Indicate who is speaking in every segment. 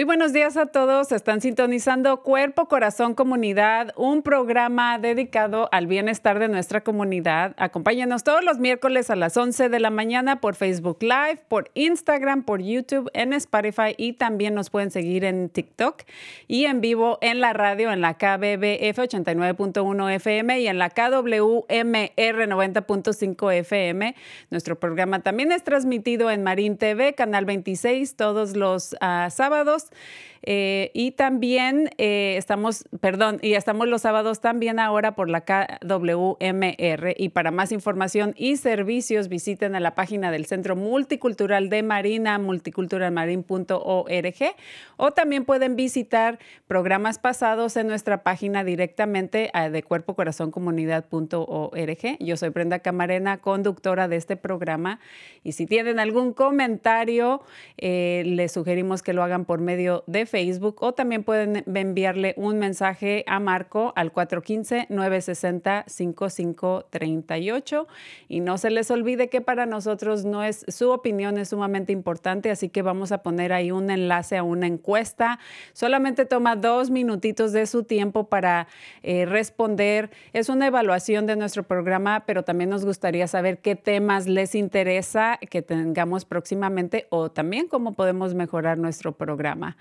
Speaker 1: Muy buenos días a todos. Están sintonizando Cuerpo, Corazón, Comunidad, un programa dedicado al bienestar de nuestra comunidad. Acompáñenos todos los miércoles a las 11 de la mañana por Facebook Live, por Instagram, por YouTube, en Spotify y también nos pueden seguir en TikTok y en vivo en la radio en la KBBF 89.1 FM y en la KWMR 90.5 FM. Nuestro programa también es transmitido en Marín TV, Canal 26, todos los ah, sábados. else. Eh, y también eh, estamos, perdón, y estamos los sábados también ahora por la KWMR. Y para más información y servicios, visiten a la página del Centro Multicultural de Marina, multiculturalmarin.org, o también pueden visitar programas pasados en nuestra página directamente a de cuerpocorazoncomunidad.org. Yo soy Brenda Camarena, conductora de este programa. Y si tienen algún comentario, eh, les sugerimos que lo hagan por medio de Facebook o también pueden enviarle un mensaje a Marco al 415-960-5538. Y no se les olvide que para nosotros no es su opinión es sumamente importante, así que vamos a poner ahí un enlace a una encuesta. Solamente toma dos minutitos de su tiempo para eh, responder. Es una evaluación de nuestro programa, pero también nos gustaría saber qué temas les interesa que tengamos próximamente o también cómo podemos mejorar nuestro programa.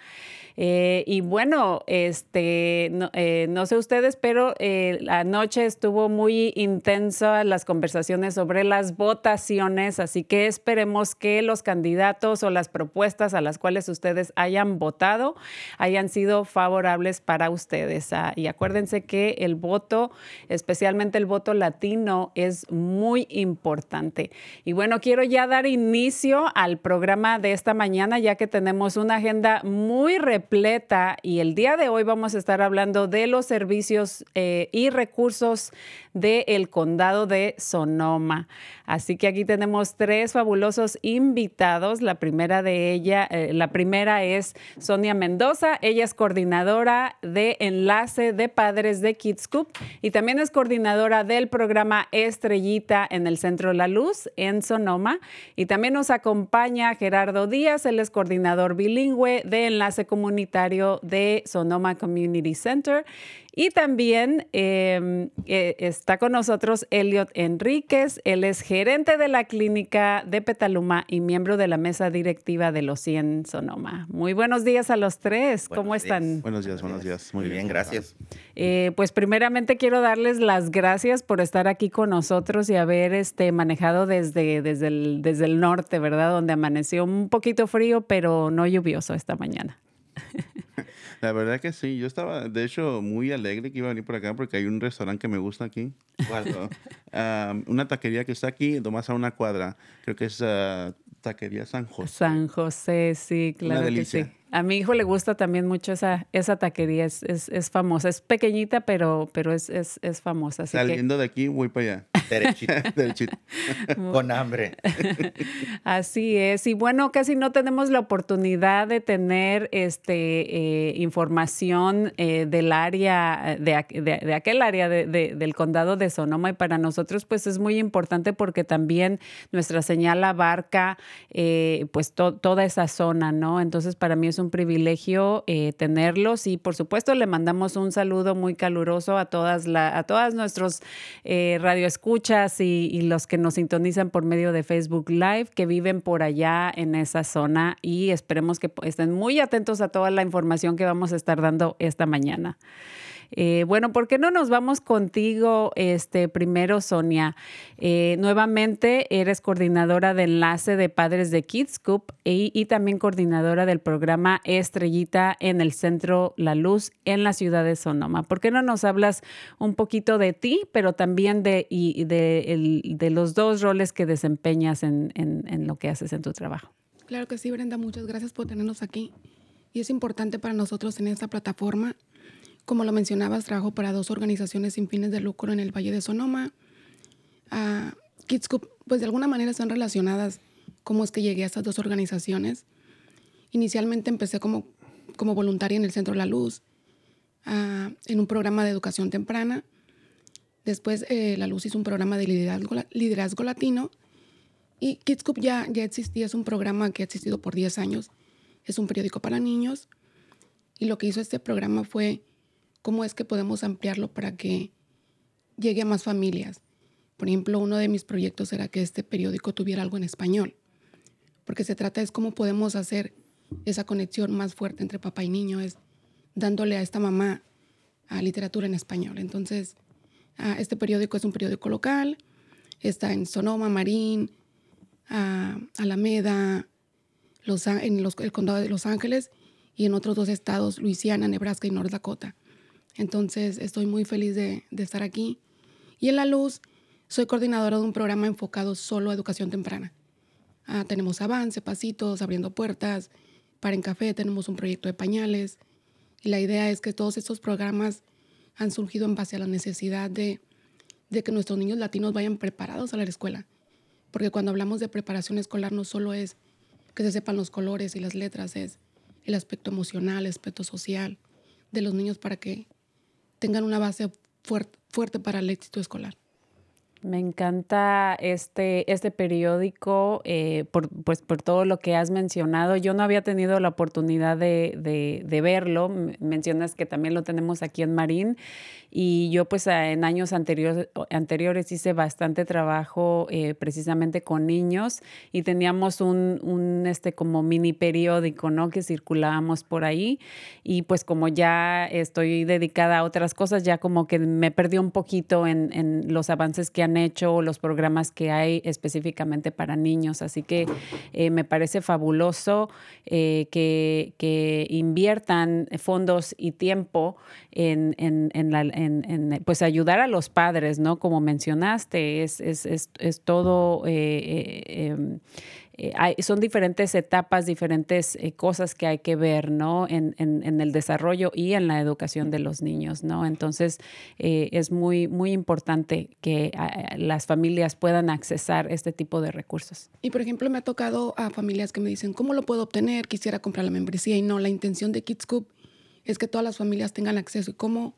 Speaker 1: Eh, y bueno, este, no, eh, no sé ustedes, pero eh, la noche estuvo muy intensa las conversaciones sobre las votaciones, así que esperemos que los candidatos o las propuestas a las cuales ustedes hayan votado hayan sido favorables para ustedes. Ah, y acuérdense que el voto, especialmente el voto latino, es muy importante. Y bueno, quiero ya dar inicio al programa de esta mañana, ya que tenemos una agenda muy y el día de hoy vamos a estar hablando de los servicios eh, y recursos del condado de Sonoma. Así que aquí tenemos tres fabulosos invitados. La primera de ella, eh, la primera es Sonia Mendoza. Ella es coordinadora de enlace de padres de Kids Coop y también es coordinadora del programa Estrellita en el Centro La Luz en Sonoma. Y también nos acompaña Gerardo Díaz, él es coordinador bilingüe de enlace comunitario de Sonoma Community Center. Y también eh, eh, está con nosotros Elliot Enríquez. Él es gerente de la clínica de Petaluma y miembro de la mesa directiva de los 100 Sonoma. Muy buenos días a los tres. ¿Cómo están?
Speaker 2: Buenos días, buenos días.
Speaker 3: Muy bien, gracias.
Speaker 1: Eh, pues primeramente quiero darles las gracias por estar aquí con nosotros y haber este, manejado desde, desde, el, desde el norte, ¿verdad? Donde amaneció un poquito frío, pero no lluvioso esta mañana.
Speaker 4: La verdad que sí, yo estaba, de hecho, muy alegre que iba a venir por acá porque hay un restaurante que me gusta aquí. Um, una taquería que está aquí, nomás a una cuadra. Creo que es uh, Taquería San José.
Speaker 1: San José, sí, claro que sí.
Speaker 4: delicia.
Speaker 1: A mi hijo le gusta también mucho esa, esa taquería, es, es, es famosa. Es pequeñita, pero, pero es, es, es famosa. Así que
Speaker 4: Saliendo de aquí, voy para allá.
Speaker 3: Derechito,
Speaker 4: Derechito.
Speaker 3: con hambre.
Speaker 1: Así es. Y bueno, casi no tenemos la oportunidad de tener este, eh, información eh, del área, de, de- de aquel área de- de- del condado de Sonoma. Y para nosotros, pues es muy importante porque también nuestra señal abarca eh, pues to- toda esa zona, ¿no? Entonces, para mí es un privilegio tenerlos. Y por supuesto, le mandamos un saludo muy caluroso a todas, la, a todas nuestros eh, radioescuchas y, y los que nos sintonizan por medio de Facebook Live, que viven por allá en esa zona. Y esperemos que estén muy atentos a toda la información que vamos a estar dando esta mañana. Eh, bueno, ¿por qué no nos vamos contigo este, primero, Sonia? Eh, nuevamente eres coordinadora de enlace de padres de Kids y, también coordinadora del programa Estrellita en el Centro La Luz en la ciudad de Sonoma. ¿Por qué no nos hablas un poquito de ti, pero también de, y de, el- de los dos roles que desempeñas en, en- en lo que haces en tu trabajo?
Speaker 2: Claro que sí, Brenda, muchas gracias por tenernos aquí. Y es importante para nosotros en esta plataforma. Como lo mencionabas, trabajo para dos organizaciones sin fines de lucro en el Valle de Sonoma. Coop, pues de alguna manera están relacionadas. ¿Cómo es que llegué a estas dos organizaciones? Inicialmente empecé como, como voluntaria en el Centro La Luz, ah, en un programa de educación temprana. Después eh, La Luz hizo un programa de liderazgo, liderazgo latino y Kids Coop ya, ya existía, es un programa que ha existido por 10 años. Es un periódico para niños. Y lo que hizo este programa fue cómo es que podemos ampliarlo para que llegue a más familias. Por ejemplo, uno de mis proyectos era que este periódico tuviera algo en español. Porque se trata es cómo podemos hacer esa conexión más fuerte entre papá y niño, es dándole a esta mamá a literatura en español. Entonces, este periódico es un periódico local, está en Sonoma, Marín, Alameda, en el condado de Los Ángeles y en otros dos estados, Luisiana, Nebraska y North Dakota. Entonces estoy muy feliz de, estar aquí. Y en La Luz soy coordinadora de un programa enfocado solo a educación temprana. Ah, tenemos avance, pasitos, abriendo puertas. Para en café tenemos un proyecto de pañales. Y la idea es que todos estos programas han surgido en base a la necesidad de, de que nuestros niños latinos vayan preparados a la escuela. Porque cuando hablamos de preparación escolar no solo es que se sepan los colores y las letras, es el aspecto emocional, el aspecto social de los niños para que tengan una base fuert- fuerte para el éxito escolar.
Speaker 1: Me encanta este, este periódico eh, por, pues, por todo lo que has mencionado. Yo no había tenido la oportunidad de, de- de verlo. Mencionas que también lo tenemos aquí en Marín. Y yo pues en años anteriores, anteriores hice bastante trabajo eh, precisamente con niños y teníamos un, un, este como mini periódico, ¿no? Que circulábamos por ahí. Y pues como ya estoy dedicada a otras cosas, ya como que me perdí un poquito en, en los avances que han hecho los programas que hay específicamente para niños. Así que eh, me parece fabuloso eh, que, que inviertan fondos y tiempo en, en, en pues ayudar a los padres, ¿no? Como mencionaste, es, es, es, es todo... eh, eh, hay- son diferentes etapas, diferentes eh, cosas que hay que ver, ¿no? En, en- en el desarrollo y en la educación de los niños, ¿no? Entonces, eh, es muy, muy importante que ah, las familias puedan accesar este tipo de recursos.
Speaker 2: Y por ejemplo, me ha tocado a familias que me dicen, ¿cómo lo puedo obtener? Quisiera comprar la membresía y no, la intención de Kids Coop es que todas las familias tengan acceso y cómo,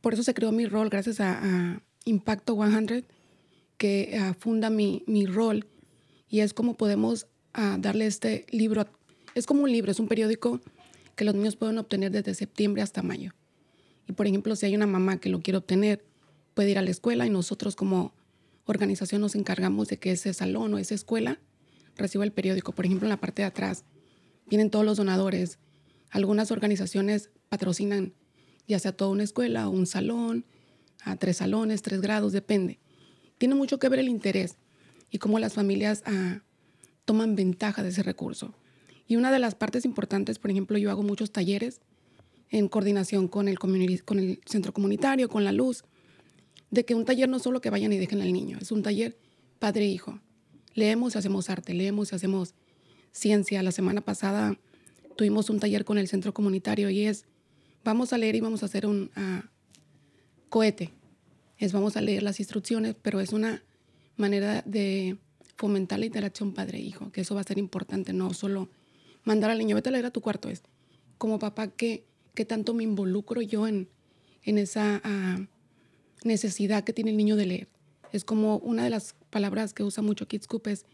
Speaker 2: por eso se creó mi rol gracias a, a Impacto 100, que ah, funda mi, mi rol y es cómo podemos ah, darle este libro, es como un libro, es un periódico que los niños pueden obtener desde septiembre hasta mayo. Y por ejemplo, si hay una mamá que lo quiere obtener, puede ir a la escuela y nosotros como organización nos encargamos de que ese salón o esa escuela reciba el periódico. Por ejemplo, en la parte de atrás vienen todos los donadores. Algunas organizaciones patrocinan ya sea toda una escuela o un salón, a tres salones, tres grados, depende. Tiene mucho que ver el interés y cómo las familias ah, toman ventaja de ese recurso. Y una de las partes importantes, por ejemplo, yo hago muchos talleres en coordinación con el, centro comunitario, con la luz, de que un taller no solo que vayan y dejen al niño, es un taller padre-hijo. Leemos y hacemos arte, leemos y hacemos ciencia. La semana pasada tuvimos un taller con el centro comunitario y es, vamos a leer y vamos a hacer un ah, cohete. Es, vamos a leer las instrucciones, pero es una manera de fomentar la interacción padre-hijo, que eso va a ser importante, no solo mandar al niño, vete a leer a tu cuarto, es como papá, ¿qué, qué tanto me involucro yo en, en esa ah, necesidad que tiene el niño de leer? Es como una de las palabras que usa mucho Kids Coop es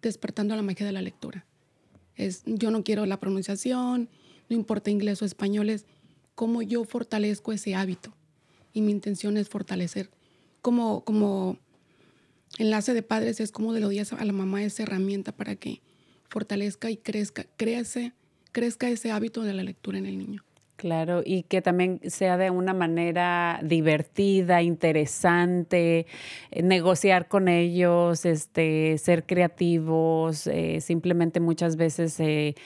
Speaker 2: despertando la magia de la lectura. Es, yo no quiero la pronunciación, no importa inglés o español, es cómo yo fortalezco ese hábito. Y mi intención es fortalecer. Como, como enlace de padres es como le doy a la mamá esa herramienta para que fortalezca y crezca, crece, crezca ese hábito de la lectura en el niño.
Speaker 1: Claro, y que también sea de una manera divertida, interesante, eh, negociar con ellos, este, ser creativos, eh, simplemente muchas veces eh,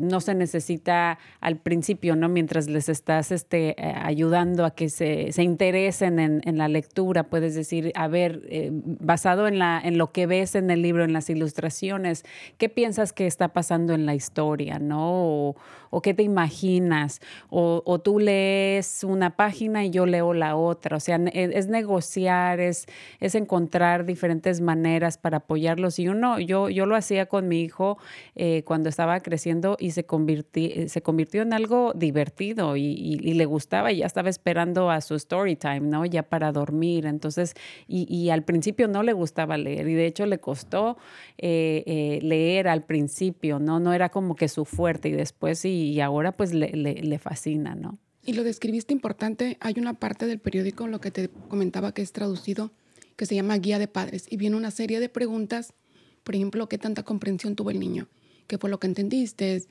Speaker 1: no se necesita al principio, ¿no? Mientras les estás este, ayudando a que se, se interesen en, en la lectura, puedes decir, a ver, basado en, la, en lo que ves en el libro, en las ilustraciones, ¿qué piensas que está pasando en la historia, ¿no? O qué te imaginas, o, tú lees una página y yo leo la otra, o sea, es, es negociar, es, es, encontrar diferentes maneras para apoyarlos. Y uno, yo, yo lo hacía con mi hijo eh, cuando estaba creciendo y se, convirti, se convirtió en algo divertido y, le gustaba y ya estaba esperando a su story time, ¿no? Ya para dormir. Entonces, y, y al principio no le gustaba leer y de hecho le costó eh, eh, leer al principio, ¿no? No era como que su fuerte y después sí y ahora pues le, le, fascina, ¿no?
Speaker 2: Y lo describiste importante, hay una parte del periódico, lo que te comentaba que es traducido, que se llama Guía de Padres, y viene una serie de preguntas, por ejemplo, ¿qué tanta comprensión tuvo el niño? ¿Qué fue lo que entendiste?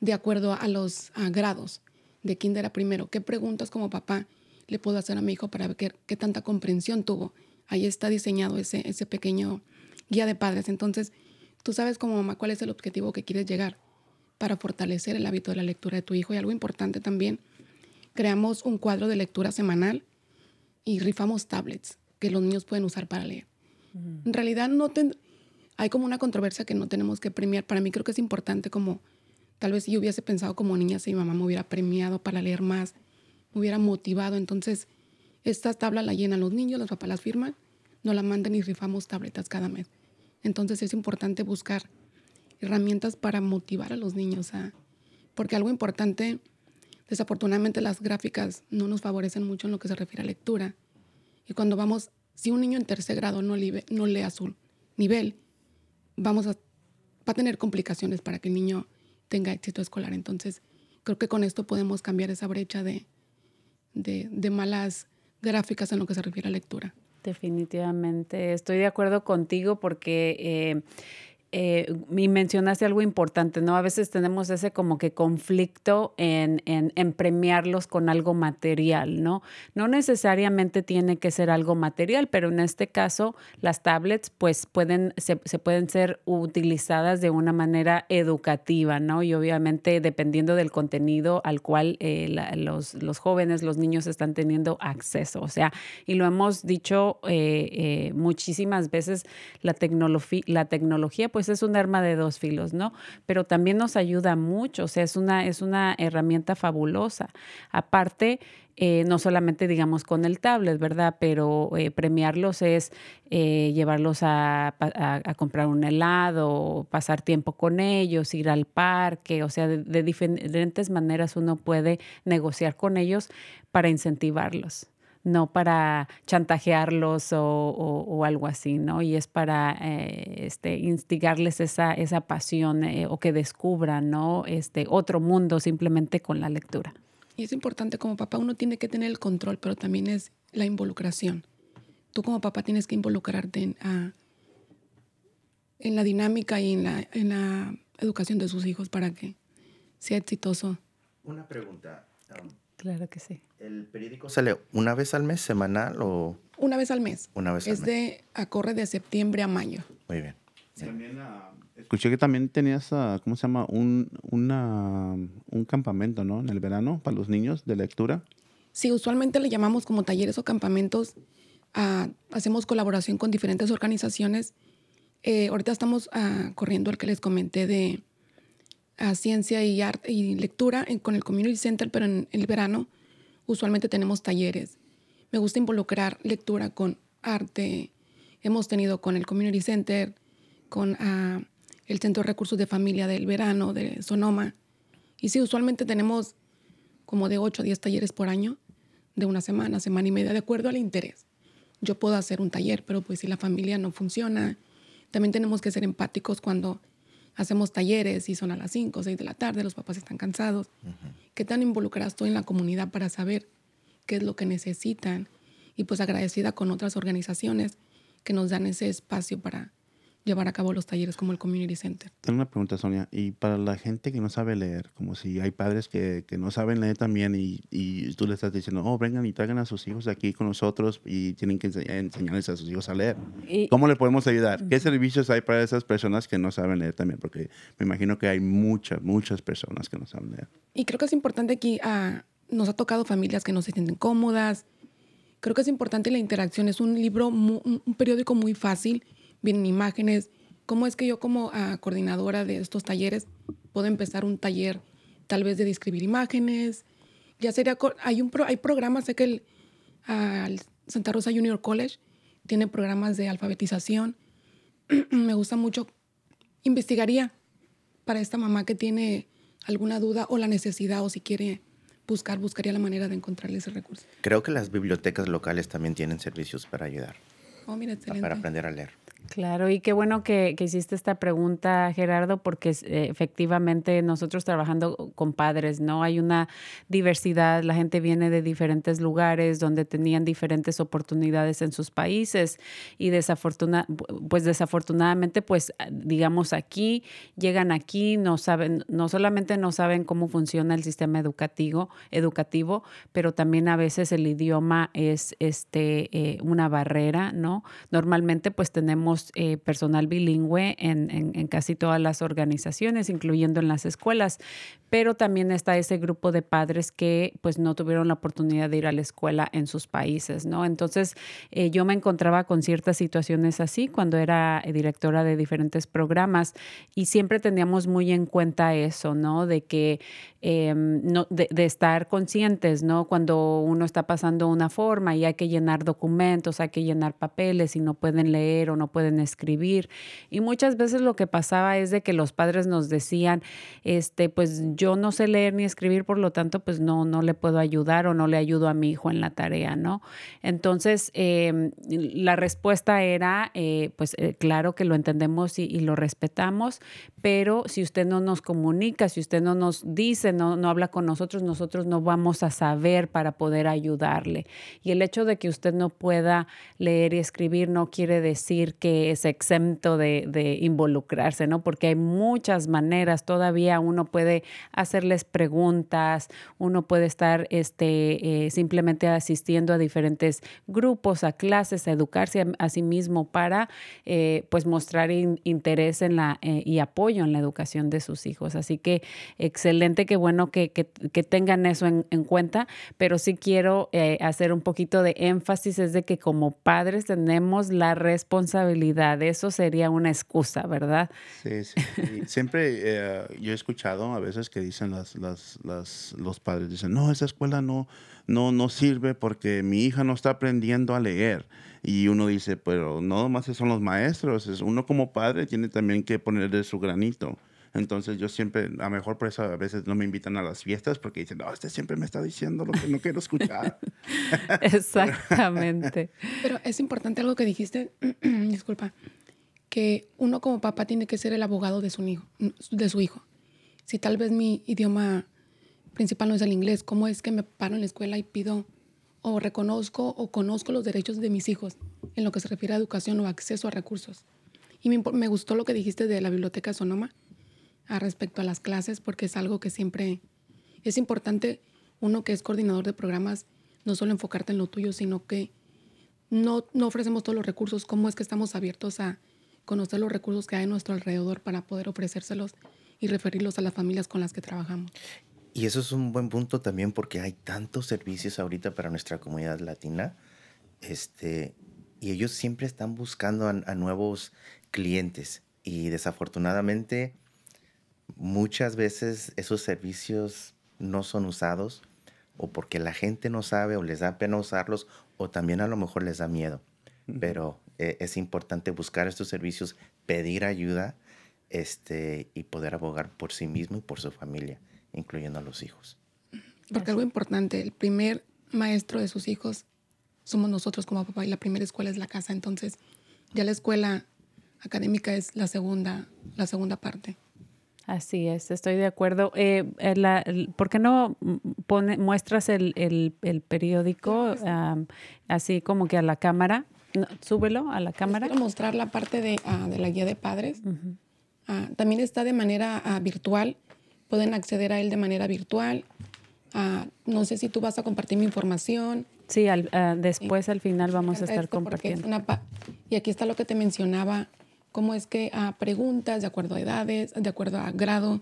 Speaker 2: De acuerdo a los grados de kinder a primero, ¿qué preguntas como papá le puedo hacer a mi hijo para ver qué, qué tanta comprensión tuvo? Ahí está diseñado ese, ese pequeño guía de padres. Entonces, tú sabes como mamá cuál es el objetivo que quieres llegar para fortalecer el hábito de la lectura de tu hijo. Y algo importante también, creamos un cuadro de lectura semanal y rifamos tablets que los niños pueden usar para leer. En realidad no ten, hay como una controversia que no tenemos que premiar. Para mí creo que es importante como, tal vez si yo hubiese pensado como niña, si mi mamá me hubiera premiado para leer más, me hubiera motivado. Entonces, esta tabla la llenan los niños, los papás las firman, nos la mandan y rifamos tabletas cada mes. Entonces es importante buscar herramientas para motivar a los niños. Porque algo importante, desafortunadamente las gráficas no nos favorecen mucho en lo que se refiere a lectura. Y cuando vamos, si un niño en tercer grado no, lee, no lee a su nivel, vamos a, va a tener complicaciones para que el niño tenga éxito escolar. Entonces, creo que con esto podemos cambiar esa brecha de, de, de malas gráficas en lo que se refiere a lectura.
Speaker 1: Definitivamente, estoy de acuerdo contigo porque eh, eh, y mencionaste algo importante, ¿no? A veces tenemos ese como que conflicto en, en, en, premiarlos con algo material, ¿no? No necesariamente tiene que ser algo material, pero en este caso las tablets pues pueden, se, se pueden ser utilizadas de una manera educativa, ¿no? Y obviamente dependiendo del contenido al cual eh, la, los, los, jóvenes, los niños están teniendo acceso, o sea, y lo hemos dicho eh, muchísimas veces, la, tecnología la tecnología pues pues es un arma de dos filos, ¿no? Pero también nos ayuda mucho, o sea, es una, es una herramienta fabulosa. Aparte, eh, no solamente digamos con el tablet, ¿verdad? Pero eh, premiarlos es eh, llevarlos a, comprar un helado, pasar tiempo con ellos, ir al parque, o sea, de diferentes maneras uno puede negociar con ellos para incentivarlos no para chantajearlos o, o, o, algo así, ¿no? Y es para eh, este, instigarles esa, esa pasión eh, o que descubran, ¿no? Este, otro mundo simplemente con la lectura.
Speaker 2: Y es importante, como papá uno tiene que tener el control, pero también es la involucración. Tú como papá tienes que involucrarte en, a, en la dinámica y en la, en la educación de sus hijos para que sea exitoso.
Speaker 3: Una pregunta. Um,
Speaker 1: Claro que sí.
Speaker 3: ¿El periódico sale una vez al mes, semanal o...?
Speaker 2: Una vez al mes.
Speaker 3: Una vez
Speaker 2: es
Speaker 3: al mes.
Speaker 2: de, a corre de septiembre a mayo.
Speaker 3: Muy bien.
Speaker 4: Sí. También uh, Escuché que también tenías, ah, ¿cómo se llama? Un, una, un campamento, ¿no? En el verano para los niños de lectura.
Speaker 2: Sí, usualmente le llamamos como talleres o campamentos. ah, hacemos colaboración con diferentes organizaciones. Eh, ahorita estamos ah, corriendo el que les comenté de ah, ciencia y arte y lectura en- con el Community Center, pero en el verano usualmente tenemos talleres. Me gusta involucrar lectura con arte. Hemos tenido con el Community Center, con ah, el Centro de Recursos de Familia del Verano de Sonoma. Y sí, usualmente tenemos como de 8 a 10 talleres por año, de una semana, semana y media, de acuerdo al interés. Yo puedo hacer un taller, pero pues si la familia no funciona, también tenemos que ser empáticos cuando hacemos talleres y son a las 5 o 6 de la tarde, los papás están cansados. ¿Qué tan involucrada estoy en la comunidad para saber qué es lo que necesitan? Y pues agradecida con otras organizaciones que nos dan ese espacio para llevar a cabo los talleres como el Community Center.
Speaker 4: Tengo una pregunta, Sonia. Y para la gente que no sabe leer, como si hay padres que, que no saben leer también y, y tú le estás diciendo, oh, vengan y traigan a sus hijos aquí con nosotros y tienen que ense- enseñarles a sus hijos a leer.
Speaker 1: Y-
Speaker 4: ¿Cómo le podemos ayudar? ¿Qué servicios hay para esas personas que no saben leer también? Porque me imagino que hay muchas, muchas personas que no saben leer.
Speaker 2: Y creo que es importante aquí, ah, nos ha tocado familias que no se sienten cómodas. Creo que es importante la interacción. Es un libro, un periódico muy fácil, vienen imágenes. ¿Cómo es que yo como ah, coordinadora de estos talleres puedo empezar un taller tal vez de describir imágenes? Ya sería, hay, un pro- hay programas, sé que el, ah, el Santa Rosa Junior College tiene programas de alfabetización. Me gusta mucho, investigaría para esta mamá que tiene alguna duda o la necesidad o si quiere buscar, buscaría la manera de encontrarle ese recurso.
Speaker 3: Creo que las bibliotecas locales también tienen servicios para ayudar,
Speaker 2: Oh, mira, excelente.
Speaker 3: para aprender a leer.
Speaker 1: Claro, y qué bueno que, que hiciste esta pregunta, Gerardo, porque eh, efectivamente nosotros trabajando con padres, ¿no? Hay una diversidad, la gente viene de diferentes lugares donde tenían diferentes oportunidades en sus países y desafortuna, pues desafortunadamente, pues digamos aquí, llegan aquí, no saben, no solamente no saben cómo funciona el sistema educativo, educativo, pero también a veces el idioma es este, eh, una barrera, ¿no? Normalmente pues tenemos eh, personal bilingüe en, en- en casi todas las organizaciones, incluyendo en las escuelas, pero también está ese grupo de padres que pues no tuvieron la oportunidad de ir a la escuela en sus países, ¿no? Entonces eh, yo me encontraba con ciertas situaciones así cuando era eh, directora de diferentes programas y siempre teníamos muy en cuenta eso, ¿no? De que eh, no, de, de estar conscientes, ¿no? Cuando uno está pasando una forma y hay que llenar documentos, hay que llenar papeles y no pueden leer o no pueden escribir. Y muchas veces lo que pasaba es de que los padres nos decían, este, pues yo no sé leer ni escribir, por lo tanto, pues no, no le puedo ayudar o no le ayudo a mi hijo en la tarea, ¿no? Entonces, eh, la respuesta era, eh, pues eh, claro que lo entendemos y, y lo respetamos, pero si usted no nos comunica, si usted no nos dice, no, no habla con nosotros, nosotros no vamos a saber para poder ayudarle. Y el hecho de que usted no pueda leer y escribir no quiere decir que es exento de, involucrarse, ¿no? Porque hay muchas maneras, todavía uno puede hacerles preguntas, uno puede estar este, eh, simplemente asistiendo a diferentes grupos, a clases, a educarse a, sí mismo para eh, pues mostrar in- interés en la, eh, y apoyo en la educación de sus hijos. Así que excelente, qué bueno que, tengan eso en, en cuenta, pero sí quiero hacer un poquito de énfasis, es de que como padres tenemos la responsabilidad, eso sería una excusa, ¿verdad?
Speaker 4: Sí, sí. Siempre eh, yo he escuchado a veces que dicen las, las, las- los padres, dicen, no, esa escuela no, no, no sirve porque mi hija no está aprendiendo a leer. Y uno dice, pero no más son los maestros, es uno como padre tiene también que ponerle su granito. Entonces yo siempre, a lo mejor por eso a veces no me invitan a las fiestas porque dicen, no, este siempre me está diciendo lo que no quiero escuchar.
Speaker 1: Exactamente.
Speaker 2: Pero es importante algo que dijiste, disculpa, que uno como papá tiene que ser el abogado de su hijo, de su hijo. Si tal vez mi idioma principal no es el inglés, ¿cómo es que me paro en la escuela y pido o reconozco o conozco los derechos de mis hijos en lo que se refiere a educación o acceso a recursos? Y me, me gustó lo que dijiste de la biblioteca Sonoma a respecto a las clases, porque es algo que siempre es importante, uno que es coordinador de programas, no solo enfocarte en lo tuyo, sino que no, no ofrecemos todos los recursos, cómo es que estamos abiertos a conocer los recursos que hay a nuestro alrededor para poder ofrecérselos y referirlos a las familias con las que trabajamos.
Speaker 3: Y eso es un buen punto también porque hay tantos servicios ahorita para nuestra comunidad latina. Este, y ellos siempre están buscando a, a nuevos clientes. Y desafortunadamente, muchas veces esos servicios no son usados o porque la gente no sabe o les da pena usarlos o también a lo mejor les da miedo. Pero eh, es importante buscar estos servicios, pedir ayuda este, y poder abogar por sí mismo y por su familia, incluyendo a los hijos.
Speaker 2: Porque algo importante, el primer maestro de sus hijos somos nosotros como papá y la primera escuela es la casa. Entonces, ya la escuela académica es la segunda, la segunda parte.
Speaker 1: Así es, estoy de acuerdo. Eh, eh, la- el- ¿Por qué no pone, muestras el, el- el periódico am, así como que a la cámara? No, súbelo a la cámara.
Speaker 2: Quiero mostrar la parte de, ah, de la guía de padres. Ah, también está de manera ah, virtual. Pueden acceder a él de manera virtual. Ah, no sé si tú vas a compartir mi información.
Speaker 1: Sí, al- ah, después al final vamos a estar
Speaker 2: porque es
Speaker 1: compartiendo.
Speaker 2: una y aquí está lo que te mencionaba, cómo es que a preguntas de acuerdo a edades, de acuerdo a grado,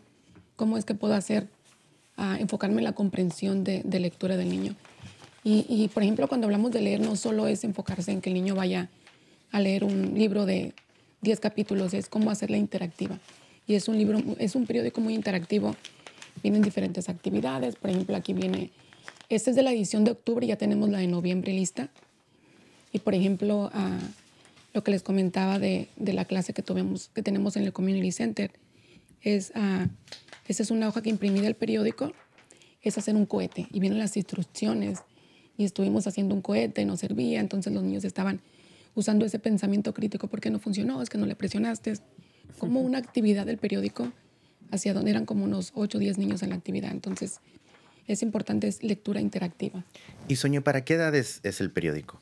Speaker 2: cómo es que puedo hacer, ah, enfocarme en la comprensión de, de lectura del niño. Y, y, por ejemplo, cuando hablamos de leer, no solo es enfocarse en que el niño vaya a leer un libro de 10 capítulos, es cómo hacerla interactiva. Y es un libro, es un periódico muy interactivo. Vienen diferentes actividades, por ejemplo, aquí viene, esta es de la edición de octubre, ya tenemos la de noviembre lista. Y por ejemplo, ah, lo que les comentaba de, de la clase que, tuvimos, que tenemos en el Community Center, es, ah, esa es una hoja que imprimí del periódico, es hacer un cohete y vienen las instrucciones y estuvimos haciendo un cohete, no servía, entonces los niños estaban usando ese pensamiento crítico, ¿por qué no funcionó? Es que no le presionaste. Como una actividad del periódico, hacia donde eran como unos 8 o 10 niños en la actividad. Entonces, es importante, es lectura interactiva.
Speaker 3: Y Soño, ¿para qué edad es, es el periódico?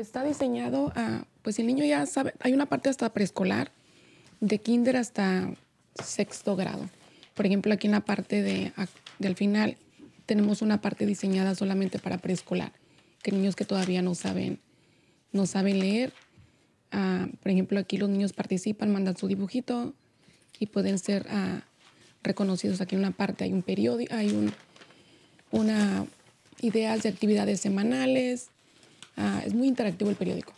Speaker 2: Está diseñado a, pues el niño ya sabe, hay una parte hasta preescolar, de kinder hasta sexto grado. Por ejemplo, aquí en la parte de, del final tenemos una parte diseñada solamente para preescolar, que niños que todavía no saben, no saben leer. ah, por ejemplo, aquí los niños participan, mandan su dibujito y pueden ser ah, reconocidos. Aquí en una parte hay un periódico, hay un, una ideas de actividades semanales. Ah, es muy interactivo el periódico.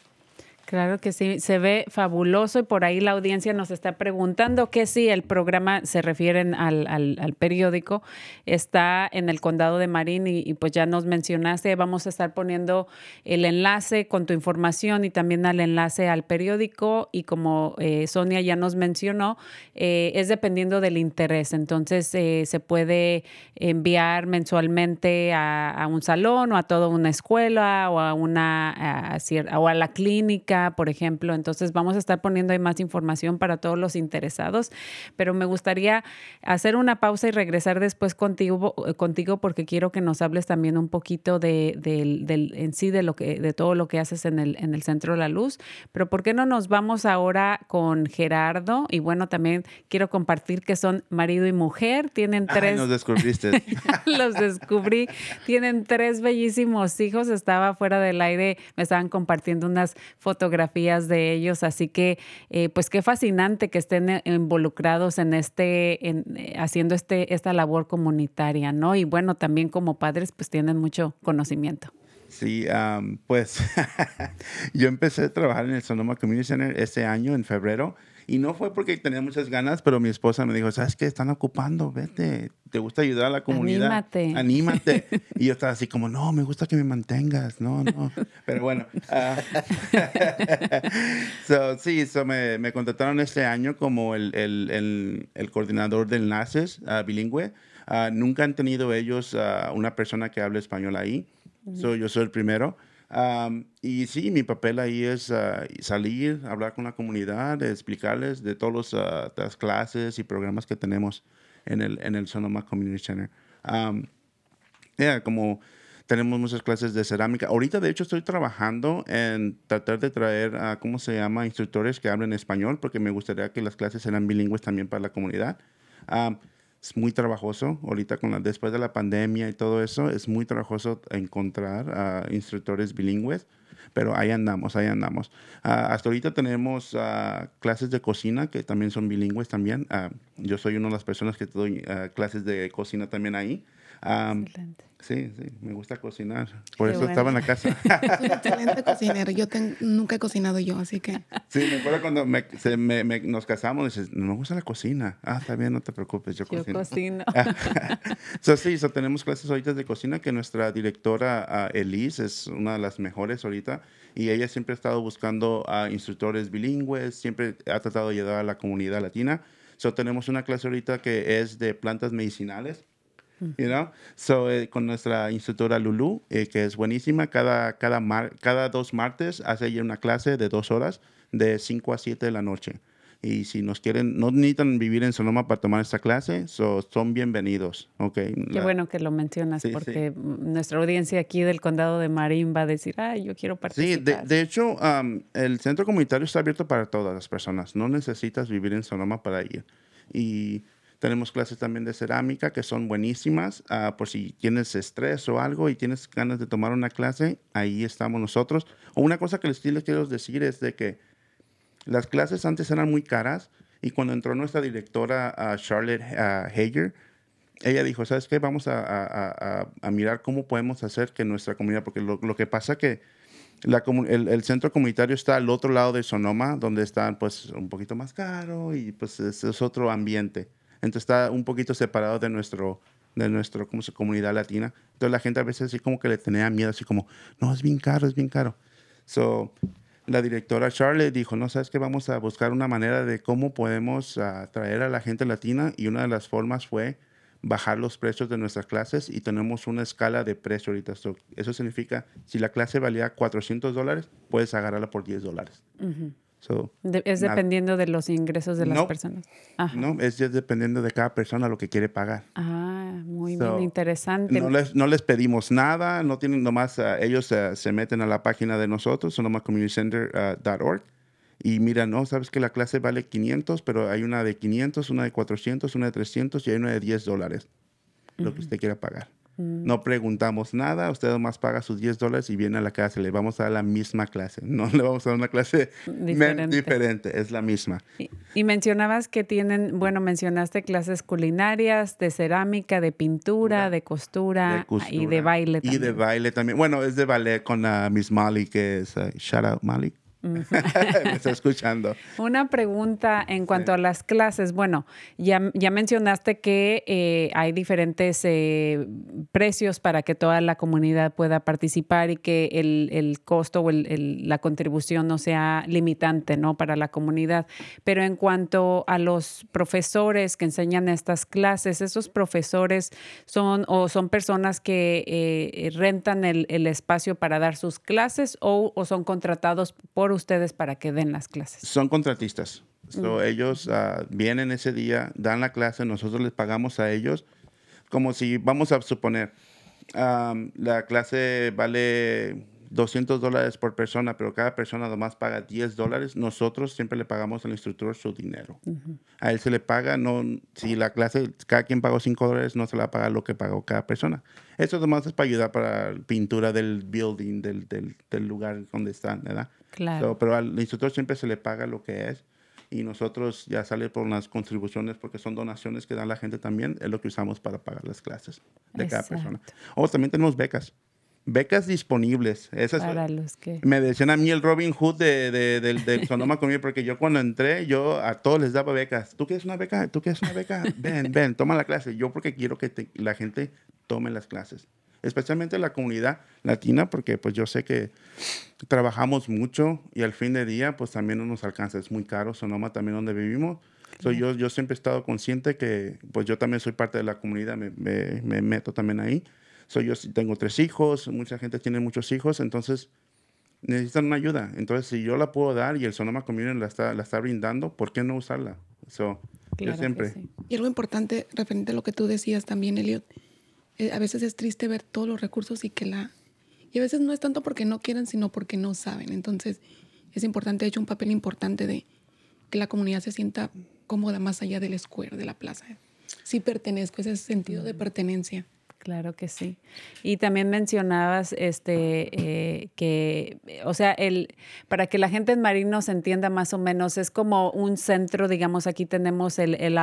Speaker 1: Claro que sí, se ve fabuloso y por ahí la audiencia nos está preguntando que si el programa se refieren al, al- periódico, está en el condado de Marín y, pues ya nos mencionaste, vamos a estar poniendo el enlace con tu información y también al enlace al periódico y como eh, Sonia ya nos mencionó, eh, es dependiendo del interés, entonces eh, se puede enviar mensualmente a, a un salón o a toda una escuela o a una a o a la clínica, por ejemplo. Entonces vamos a estar poniendo ahí más información para todos los interesados, pero me gustaría hacer una pausa y regresar después contigo, contigo porque quiero que nos hables también un poquito de, del- en sí de lo que de todo lo que haces en el en el Centro La Luz. Pero ¿por qué no nos vamos ahora con Gerardo? Y bueno, también quiero compartir que son marido y mujer, tienen
Speaker 4: Ay,
Speaker 1: tres
Speaker 4: nos descubriste.
Speaker 1: los descubrí. Tienen tres bellísimos hijos. Estaba fuera del aire, me estaban compartiendo unas fotografías de ellos. Así que, eh, pues qué fascinante que estén eh, involucrados en este, en, eh, haciendo este, esta labor comunitaria, ¿no? Y bueno, también como padres, pues tienen mucho conocimiento.
Speaker 4: Sí, am, pues yo empecé a trabajar en el Sonoma Community Center este año, en febrero, y no fue porque tenía muchas ganas, pero mi esposa me dijo, ¿sabes qué? Están ocupando, vete, ¿te gusta ayudar a la comunidad?
Speaker 1: Anímate.
Speaker 4: Anímate. y yo estaba así como, no, me gusta que me mantengas, no, no. Pero bueno, ah, so, sí, so me, me contrataron este año como el, el, el, el coordinador de enlaces ah, bilingüe. Ah, nunca han tenido ellos una persona que hable español ahí. So, yo soy el primero. Am, y sí, mi papel ahí es ah, salir, hablar con la comunidad, explicarles de todas las clases y programas que tenemos en el, en el Sonoma Community Center. Am, Yeah, como tenemos muchas clases de cerámica. Ahorita, de hecho, estoy trabajando en tratar de traer, a ¿cómo se llama?, instructores que hablen español, porque me gustaría que las clases sean bilingües también para la comunidad. Am, es muy trabajoso, ahorita con la, después de la pandemia y todo eso, es muy trabajoso encontrar a instructores bilingües. Pero ahí andamos, ahí andamos. Ah, hasta ahorita tenemos ah, clases de cocina que también son bilingües también. Ah, yo soy una de las personas que doy clases de cocina también ahí. Am,
Speaker 1: Excelente.
Speaker 4: sí, sí, me gusta cocinar. Por
Speaker 1: Qué
Speaker 4: eso estaba en la casa.
Speaker 2: Es un excelente cocinero. Yo ten- nunca he cocinado yo, así que
Speaker 4: Sí, me acuerdo cuando me- se- me- me- nos casamos, dices, no me gusta la cocina. Ah, está bien, no te preocupes, yo
Speaker 1: Yo
Speaker 4: cocino.
Speaker 1: cocino.
Speaker 4: so, sí, so, tenemos clases ahorita de cocina que nuestra directora ah, Elise es una de las mejores ahorita y ella siempre ha estado buscando a instructores bilingües, siempre ha tratado de ayudar a la comunidad latina. So, tenemos una clase ahorita que es de plantas medicinales. You know? So, eh, con nuestra instructora Lulu, eh, que es buenísima, cada, cada, mar- cada dos martes hace ella una clase de dos horas, de 5 a 7 de la noche. Y si nos quieren, no necesitan vivir en Sonoma para tomar esta clase, so, son bienvenidos. Okay.
Speaker 1: Qué
Speaker 4: La-
Speaker 1: bueno que lo mencionas
Speaker 4: Sí, sí.
Speaker 1: porque mm, nuestra audiencia aquí del condado de Marín va a decir, ay, yo quiero
Speaker 4: Sí,
Speaker 1: participar.
Speaker 4: de, de hecho, am, el centro comunitario está abierto para todas las personas. No necesitas vivir en Sonoma para ir. Y tenemos clases también de cerámica que son buenísimas. ah, por si tienes estrés o algo y tienes ganas de tomar una clase, ahí estamos nosotros. O una cosa que les, quiero decir es de que las clases antes eran muy caras y cuando entró nuestra directora ah, Charlotte ah, Hager, ella dijo, ¿sabes qué? Vamos a, mirar cómo podemos hacer que nuestra comunidad, porque lo, que pasa que el, centro comunitario está al otro lado de Sonoma, donde está pues un poquito más caro y pues es, es otro ambiente. Entonces está un poquito separado de nuestro de se- comunidad latina. Entonces la gente a veces así como que le tenía miedo, así como, no, es bien caro, es bien caro. So, la directora Charlotte dijo, no, sabes que vamos a buscar una manera de cómo podemos ah, atraer a la gente latina y una de las formas fue bajar los precios de nuestras clases y tenemos una escala de precio ahorita. So, eso significa, si la clase valía 400 dólares, puedes agarrarla por 10 dólares. So,
Speaker 1: De- es
Speaker 4: nada.
Speaker 1: dependiendo de los ingresos de las
Speaker 4: No.
Speaker 1: personas. Ajá.
Speaker 4: no, es ya dependiendo de cada persona lo que quiere pagar.
Speaker 1: Ah, muy
Speaker 4: So,
Speaker 1: bien, interesante.
Speaker 4: No les, no les pedimos nada, no tienen nomás, ah, ellos ah, se meten a la página de nosotros, sonomacommunitycenter.org, y miran, no, sabes que la clase vale 500, pero hay una de 500, una de 400, una de 300 y hay una de 10 dólares, lo que usted quiera pagar.
Speaker 1: Mm.
Speaker 4: No preguntamos nada, usted nomás paga sus 10 dólares y viene a la clase, le vamos a dar la misma clase, no le vamos a dar una clase
Speaker 1: Diferente.
Speaker 4: diferente es la misma.
Speaker 1: Y, y mencionabas que tienen, bueno, mencionaste clases culinarias, de cerámica, de pintura, de costura,
Speaker 4: de
Speaker 1: y de baile
Speaker 4: Y de
Speaker 1: también.
Speaker 4: baile también. Bueno, es de ballet con Miss Molly, que es, ah, shout out Molly. Me está escuchando.
Speaker 1: Una pregunta en cuanto a las clases. Bueno, ya, ya mencionaste que eh, hay diferentes eh, precios para que toda la comunidad pueda participar y que el, el costo o el- el- la contribución no sea limitante ¿no? para la comunidad. Pero en cuanto a los profesores que enseñan estas clases, ¿esos profesores son o son personas que eh, rentan el, el espacio para dar sus clases o, o son contratados por ustedes para que den las clases?
Speaker 4: Son contratistas. So, Ellos ah, vienen ese día, dan la clase, nosotros les pagamos a ellos. Como si, vamos a suponer, am, la clase vale 200 dólares por persona, pero cada persona nomás paga 10 dólares. Nosotros siempre le pagamos al instructor su dinero. A él se le paga, no, si la clase, cada quien pagó 5 dólares, no se le va a pagar lo que pagó cada persona. Eso nomás es para ayudar para la pintura del building, del, del, del lugar donde están, ¿verdad?
Speaker 1: Claro.
Speaker 4: So, pero al instructor siempre se le paga lo que es y nosotros ya sale por las contribuciones porque son donaciones que da la gente también, es lo que usamos para pagar las clases de cada persona.
Speaker 1: Exacto.
Speaker 4: O también tenemos becas. Becas disponibles. Esas,
Speaker 1: Para los que...
Speaker 4: me decían a mí el Robin Hood de, de- del, del Sonoma conmigo, porque yo cuando entré, yo a todos les daba becas. ¿Tú quieres una beca? ¿Tú quieres una beca? Ven, ven, toma la clase. Yo porque quiero que te- la gente tome las clases. Especialmente la comunidad latina, porque pues yo sé que trabajamos mucho y al fin de día pues también no nos alcanza. Es muy caro Sonoma también donde vivimos. So, yo, yo siempre he estado consciente que pues yo también soy parte de la comunidad, me, me- me meto también ahí. So, yo tengo tres hijos, mucha gente tiene muchos hijos, entonces necesitan una ayuda. Entonces, si yo la puedo dar y el Sonoma Community la está, la está brindando, ¿por qué no usarla? So,
Speaker 1: Claro
Speaker 4: yo siempre.
Speaker 1: sí.
Speaker 2: Y algo importante referente a lo que tú decías también, Elliot, eh, a veces es triste ver todos los recursos y que la... Y a veces no es tanto porque no quieren, sino porque no saben. Entonces, es importante, de hecho, un papel importante de que la comunidad se sienta cómoda más allá del square, de la plaza. Sí pertenezco, ese sentido de pertenencia.
Speaker 1: Claro que sí. Y también mencionabas este eh, que, o sea, el para que la gente en Marinos entienda más o menos, es como un centro, digamos, aquí tenemos el, el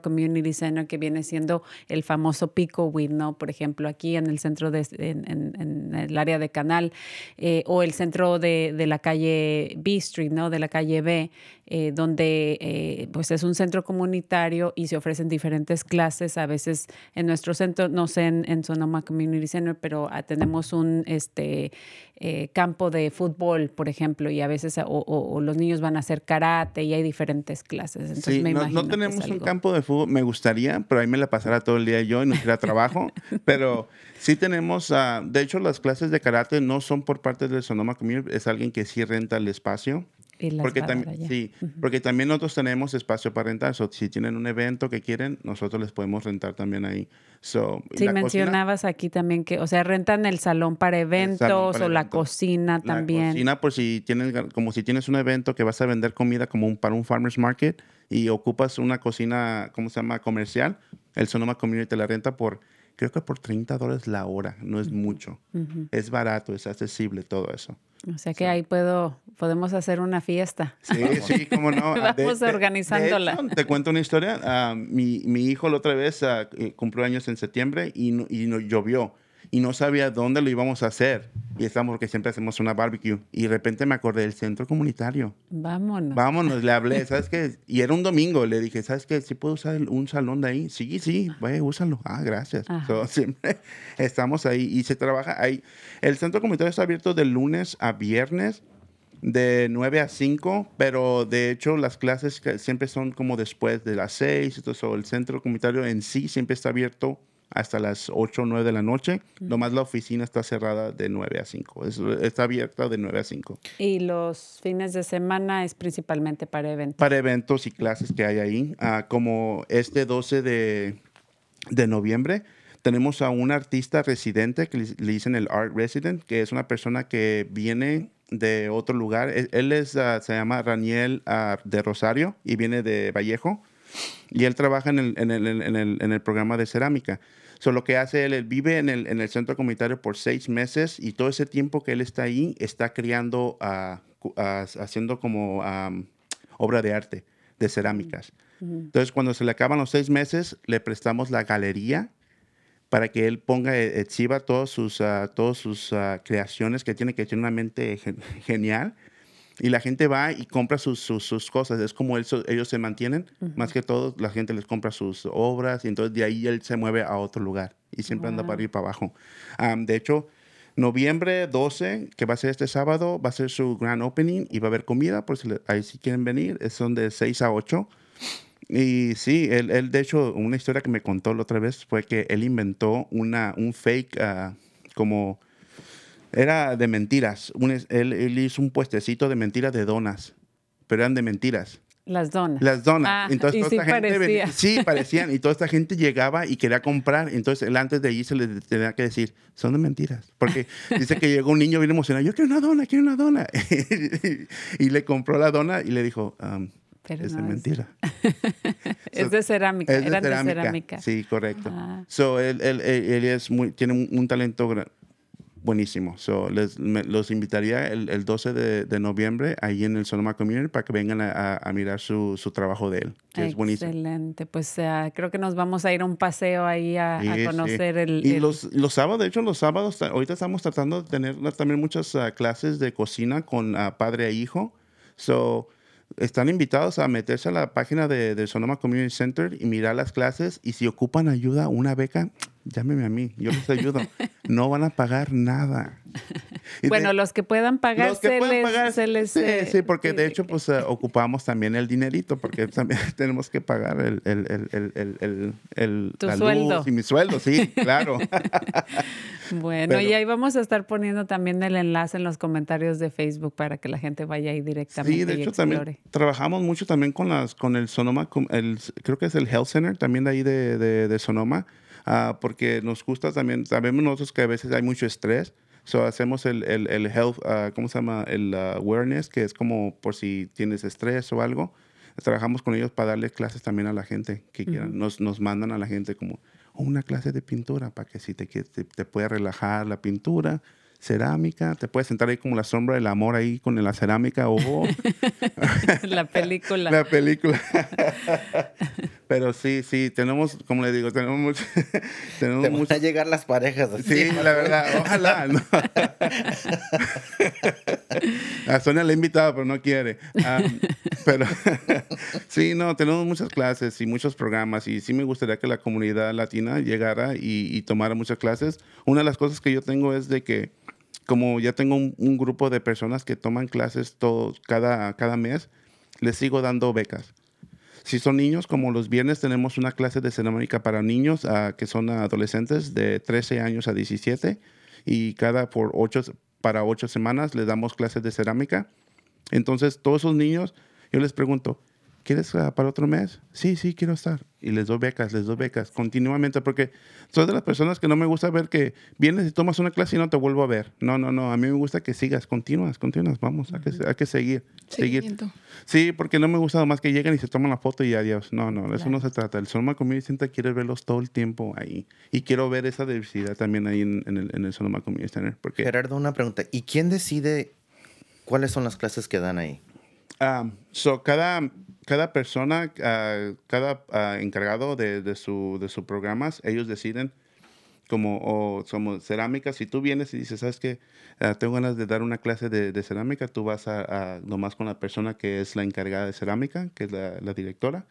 Speaker 1: Community Center que viene siendo el famoso Pico Weed, ¿no? Por ejemplo, aquí en el centro de, en el área de Canal, eh, o el centro de, de la calle B Street, ¿no? De la calle B, eh, donde eh, pues es un centro comunitario y se ofrecen diferentes clases. A veces en nuestro centro, no sé, en, en Sonoma Community Center, pero ah, tenemos un este, eh, campo de fútbol, por ejemplo, y a veces o, o- o los niños van a hacer karate y hay diferentes clases. Entonces
Speaker 4: Sí,
Speaker 1: me
Speaker 4: no,
Speaker 1: imagino
Speaker 4: no tenemos un campo de fútbol, me gustaría, pero ahí me la pasara todo el día yo y no tuviera trabajo. pero sí tenemos, ah, de hecho, las clases de karate no son por parte del Sonoma Community, es alguien que sí renta el espacio.
Speaker 1: Las
Speaker 4: Porque, también, sí, porque también nosotros tenemos espacio para rentar. So, si tienen un evento que quieren, nosotros les podemos rentar también ahí. So,
Speaker 1: Sí,
Speaker 4: la cocina-
Speaker 1: mencionabas aquí también que, o sea, rentan el salón para eventos
Speaker 4: para
Speaker 1: o la cocina
Speaker 4: La
Speaker 1: también.
Speaker 4: cocina, por si tienes, como si tienes un evento que vas a vender comida como un, para un farmer's market y ocupas una cocina, ¿cómo se llama? Comercial, el Sonoma Community te la renta por, creo que por 30 dólares la hora, no es mucho. Es barato, es accesible, todo eso.
Speaker 1: O sea que ahí puedo, podemos hacer una fiesta.
Speaker 4: Sí, sí, cómo no. Ah,
Speaker 1: Vamos organizándola.
Speaker 4: hecho, te cuento una historia. Ah, mi, mi hijo la otra vez ah, eh, cumplió años en septiembre y, no, y no- llovió. Y no sabía dónde lo íbamos a hacer. Y estamos porque siempre hacemos una barbecue. Y de repente me acordé del centro comunitario.
Speaker 1: Vámonos.
Speaker 4: Vámonos, le hablé, ¿sabes qué? Y era un domingo, le dije, ¿sabes qué? ¿Sí puedo usar un salón de ahí? Sí, sí, vaya, úsalo. Ah, gracias. So, siempre estamos ahí y se trabaja ahí. El centro comunitario está abierto de lunes a viernes, de 9 a 5, pero de hecho las clases siempre son como después de las 6. Entonces, el centro comunitario en sí siempre está abierto hasta las 8 o 9 de la noche. Nomás la oficina está cerrada de 9 a 5. Es- está abierta de 9 a 5.
Speaker 1: Y los fines de semana es principalmente para eventos.
Speaker 4: para eventos y clases que hay ahí. Ah, como este 12 de, de noviembre, tenemos a un artista residente que le, dicen el Art Resident, que es una persona que viene de otro lugar. Él, él es, ah, se llama Raniel ah, de Rosario y viene de Vallejo. Y él trabaja en el, en el, en el, en el programa de cerámica. So, lo que hace él, él vive en el, en el centro comunitario por seis meses y todo ese tiempo que él está ahí está criando, ah, ah, haciendo como obra de arte, de cerámicas. Entonces, cuando se le acaban los seis meses, le prestamos la galería para que él ponga, eh, exhiba todas sus, ah, todas sus ah, creaciones que tiene, que tiene una mente gen- genial. Y la gente va y compra sus, sus, sus cosas. Es como so- ellos se mantienen. Más que todo, la gente les compra sus obras y entonces de ahí él se mueve a otro lugar y siempre anda para y para abajo. Am, de hecho, noviembre 12, que va a ser este sábado, va a ser su grand opening y va a haber comida, por si le- ahí si quieren venir. Son de 6 a 8. Y sí, él, él, de hecho, una historia que me contó la otra vez fue que él inventó una, un fake ah, como... Era de mentiras. Un él, él hizo un puestecito de mentiras de donas, pero eran de mentiras.
Speaker 1: Las donas.
Speaker 4: Las donas.
Speaker 1: Ah,
Speaker 4: entonces,
Speaker 1: y
Speaker 4: toda
Speaker 1: sí
Speaker 4: esta gente
Speaker 1: parecía.
Speaker 4: venía- sí, parecían. Y toda esta gente llegaba y quería comprar. Entonces, él antes de irse le tenía que decir, son de mentiras. Porque dice que llegó un niño bien emocionado, yo quiero una dona, quiero una dona. y le compró la dona y le dijo, "Um,
Speaker 1: Pero
Speaker 4: es
Speaker 1: no
Speaker 4: de
Speaker 1: es-
Speaker 4: mentira.
Speaker 1: es de cerámica.
Speaker 4: Es de cerámica.
Speaker 1: de cerámica.
Speaker 4: Sí, correcto.
Speaker 1: Ah.
Speaker 4: So, él, él- él- él es muy, tiene un, un talento buenísimo. So, les, me- los invitaría el, el 12 de, de noviembre ahí en el Sonoma Community para que vengan a, a- a mirar su, su trabajo de él, que es buenísimo.
Speaker 1: Excelente. Pues ah, creo que nos vamos a ir a un paseo ahí a, a
Speaker 4: Sí, sí.
Speaker 1: conocer el...
Speaker 4: Y
Speaker 1: el-
Speaker 4: los, los sábados, de hecho, los sábados, ta- ahorita estamos tratando de tener también muchas ah, clases de cocina con ah, padre e hijo. So, están invitados a meterse a la página de, de Sonoma Community Center y mirar las clases. Y si ocupan ayuda, una beca, llámeme a mí, yo les ayudo. no van a pagar nada. Y de-
Speaker 1: bueno, los que puedan pagar,
Speaker 4: los que
Speaker 1: se,
Speaker 4: puedan
Speaker 1: les,
Speaker 4: pagar,
Speaker 1: se les,
Speaker 4: sí,
Speaker 1: eh,
Speaker 4: sí, porque de hecho, pues eh, ocupamos también el dinerito, porque también tenemos que pagar el, el, el, el, el,
Speaker 1: Tu
Speaker 4: la luz
Speaker 1: sueldo.
Speaker 4: y mi sueldo, sí, claro.
Speaker 1: Bueno, y ahí vamos a estar poniendo también el enlace en los comentarios de Facebook para que la gente vaya ahí directamente
Speaker 4: Sí, de hecho también trabajamos mucho también con las con el Sonoma, el, creo que es el Health Center también de ahí de, de, de Sonoma, ah, porque nos gusta también, sabemos nosotros que a veces hay mucho estrés, so hacemos el, el, el health, ah, ¿cómo se llama? El ah, awareness, que es como por si tienes estrés o algo. Trabajamos con ellos para darle clases también a la gente que quieran. Nos, nos mandan a la gente como, o una clase de pintura para que si te, te, te pueda relajar la pintura, cerámica, te puedes sentar ahí como la sombra del amor ahí con la cerámica o
Speaker 1: la película.
Speaker 4: la película. Pero sí, sí, tenemos, como le digo, tenemos mucho, tenemos
Speaker 3: Te
Speaker 4: mucho-
Speaker 3: a llegar las parejas así.
Speaker 4: Sí, la verdad, ojalá. ¿no? A Sonia le he invitado, pero no quiere. Ah, pero sí, no, tenemos muchas clases y muchos programas y sí me gustaría que la comunidad latina llegara y, y tomara muchas clases. Una de las cosas que yo tengo es de que como ya tengo un, grupo de personas que toman clases todos, cada, cada mes, les sigo dando becas. Si son niños, como los viernes tenemos una clase de cerámica para niños ah, que son adolescentes de 13 años a 17 y cada por ocho, para ocho semanas les damos clases de cerámica. Entonces, todos esos niños, yo les pregunto, ¿quieres ah, para otro mes? Sí, sí, quiero estar. Y les doy becas, les doy becas continuamente porque soy de las personas que no me gusta ver que vienes y tomas una clase y no te vuelvo a ver. No, no, no. A mí me gusta que sigas, continúas, continúas. Vamos, hay que, hay que seguir, seguir. Sí, porque no me gusta más que lleguen y se toman la foto y adiós. No, no, de eso no se trata. El Sonoma Community Center quiere verlos todo el tiempo ahí. Y quiero ver esa diversidad también ahí en, en el, en el Sonoma Community Center. Porque
Speaker 3: Gerardo, una pregunta. ¿Y quién decide cuáles son las clases que dan ahí?
Speaker 4: ah, so, cada, cada persona, ah, cada ah, encargado de, de, su, de sus programas, ellos deciden como o somos cerámica, si tú vienes y dices, ¿sabes qué? Ah, tengo ganas de dar una clase de, de cerámica, tú vas a, a- nomás con la persona que es la encargada de cerámica, que es la, la directora,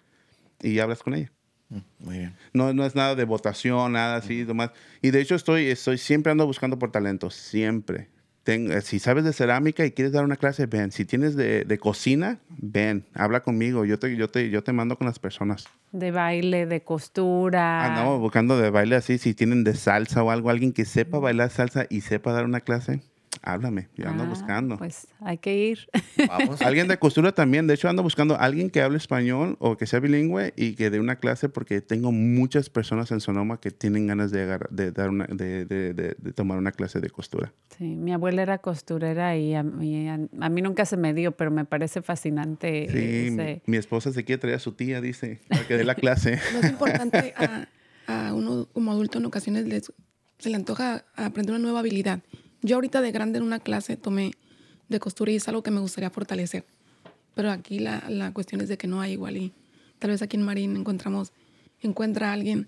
Speaker 4: y hablas con ella.
Speaker 3: Mm, Muy bien.
Speaker 4: No, no es nada de votación, nada así, nomás. Y de hecho estoy, estoy siempre ando buscando por talentos, siempre. Ten- eh, si sabes de cerámica y quieres dar una clase, ven. Si tienes de, de cocina, ven, habla conmigo. Yo te, yo, te, yo te mando con las personas.
Speaker 1: De baile, de costura.
Speaker 4: Andamos buscando de baile así, si tienen de salsa o algo, alguien que sepa bailar salsa y sepa dar una clase, háblame. Yo ando
Speaker 1: Ah,
Speaker 4: buscando.
Speaker 1: Pues hay que ir.
Speaker 3: Vamos.
Speaker 4: Alguien de costura también. De hecho, ando buscando a alguien que hable español o que sea bilingüe y que dé una clase porque tengo muchas personas en Sonoma que tienen ganas de, agarrar- de dar una, de, de- de- de tomar una clase de costura.
Speaker 1: Sí, mi abuela era costurera y a mí, a, a mí nunca se me dio, pero me parece fascinante.
Speaker 4: Sí,
Speaker 1: ese-
Speaker 4: mi, mi esposa se quiere traer a su tía, dice, para que dé la clase.
Speaker 2: No es importante a, a uno como adulto en ocasiones les, se le antoja aprender una nueva habilidad. Yo ahorita de grande en una clase tomé de costura y es algo que me gustaría fortalecer. Pero aquí la, la cuestión es de que no hay igual y tal vez aquí en Marín encontramos, encuentra a alguien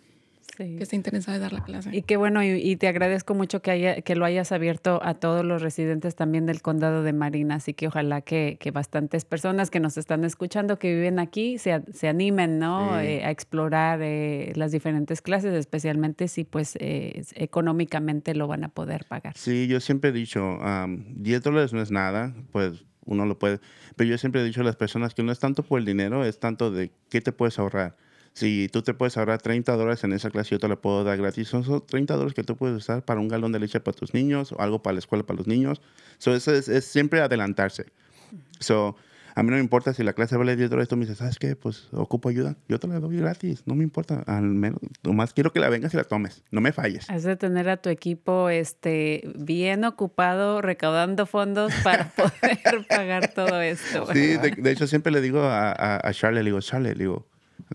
Speaker 1: sí.
Speaker 2: que esté interesado en dar la clase.
Speaker 1: Y qué bueno, y, y te agradezco mucho que, haya, que lo hayas abierto a todos los residentes también del condado de Marina, así que ojalá que, que bastantes personas que nos están escuchando, que viven aquí, se, se animen ¿no?
Speaker 4: Sí.
Speaker 1: Eh, a explorar eh, las diferentes clases, especialmente si pues eh, económicamente lo van a poder pagar.
Speaker 4: Sí, yo siempre he dicho, am, 10 dólares no es nada, pues uno lo puede, pero yo siempre he dicho a las personas que no es tanto por el dinero, es tanto de qué te puedes ahorrar. Si tú te puedes ahorrar 30 dólares en esa clase, yo te la puedo dar gratis. Son esos 30 dólares que tú puedes usar para un galón de leche para tus niños o algo para la escuela para los niños. So, eso es, es siempre adelantarse. So, a mí no me importa si la clase vale 10 dólares, tú me dices, ¿sabes qué? Pues ocupo ayuda. Yo te la doy gratis, no me importa. Al menos, nomás quiero que la vengas y la tomes. No me falles.
Speaker 1: Has de tener a tu equipo este, bien ocupado recaudando fondos para poder pagar todo esto.
Speaker 4: Sí, de, de hecho siempre le digo a, a, a Charlie, le digo, Charlie, le digo,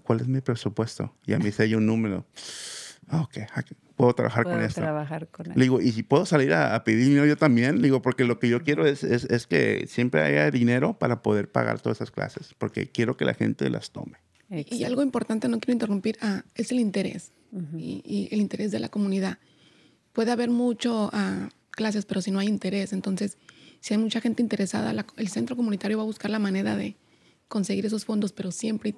Speaker 4: ¿cuál es mi presupuesto? Y a mí se dio un número. Ah, ok, aquí puedo trabajar
Speaker 1: Puedo
Speaker 4: con esto.
Speaker 1: trabajar con él.
Speaker 4: Le digo, ¿y si puedo salir a, a pedir dinero yo también? Le digo, porque lo que yo quiero es, es, es que siempre haya dinero para poder pagar todas esas clases, porque quiero que la gente las tome.
Speaker 2: Y algo importante, no quiero interrumpir, ah, es el interés y, y el interés de la comunidad. Puede haber mucho ah, clases, pero si no hay interés, entonces si hay mucha gente interesada, la- el centro comunitario va a buscar la manera de conseguir esos fondos, pero siempre,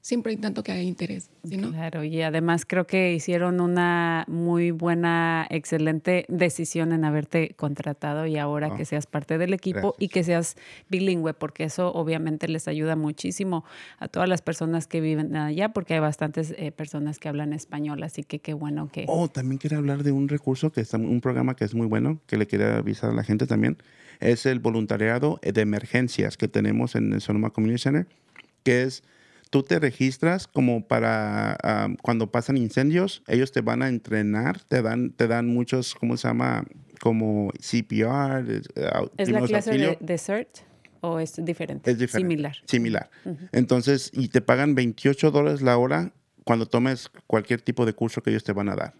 Speaker 2: siempre hay tanto que haya interés, ¿sí, no?
Speaker 1: Claro, y además creo que hicieron una muy buena, excelente decisión en haberte contratado y ahora
Speaker 4: Ah,
Speaker 1: que seas parte del equipo y que seas bilingüe, porque eso obviamente les ayuda muchísimo a todas las personas que viven allá, porque hay bastantes eh, personas que hablan español, así que qué bueno que...
Speaker 4: Oh, también quiero hablar de un recurso que está, un programa que es muy bueno, que le quería avisar a la gente también. Es el voluntariado de emergencias que tenemos en el Sonoma Community Center, que es, tú te registras como para cuando pasan incendios, ellos te van a entrenar, te dan, te dan muchos, ¿cómo se llama? Como CPR.
Speaker 1: ¿Es la clase de,
Speaker 4: auxilio.
Speaker 1: de CERT o es diferente?
Speaker 4: Es diferente.
Speaker 1: Similar.
Speaker 4: Similar. Entonces, y te pagan 28 dólares la hora cuando tomes cualquier tipo de curso que ellos te van a dar.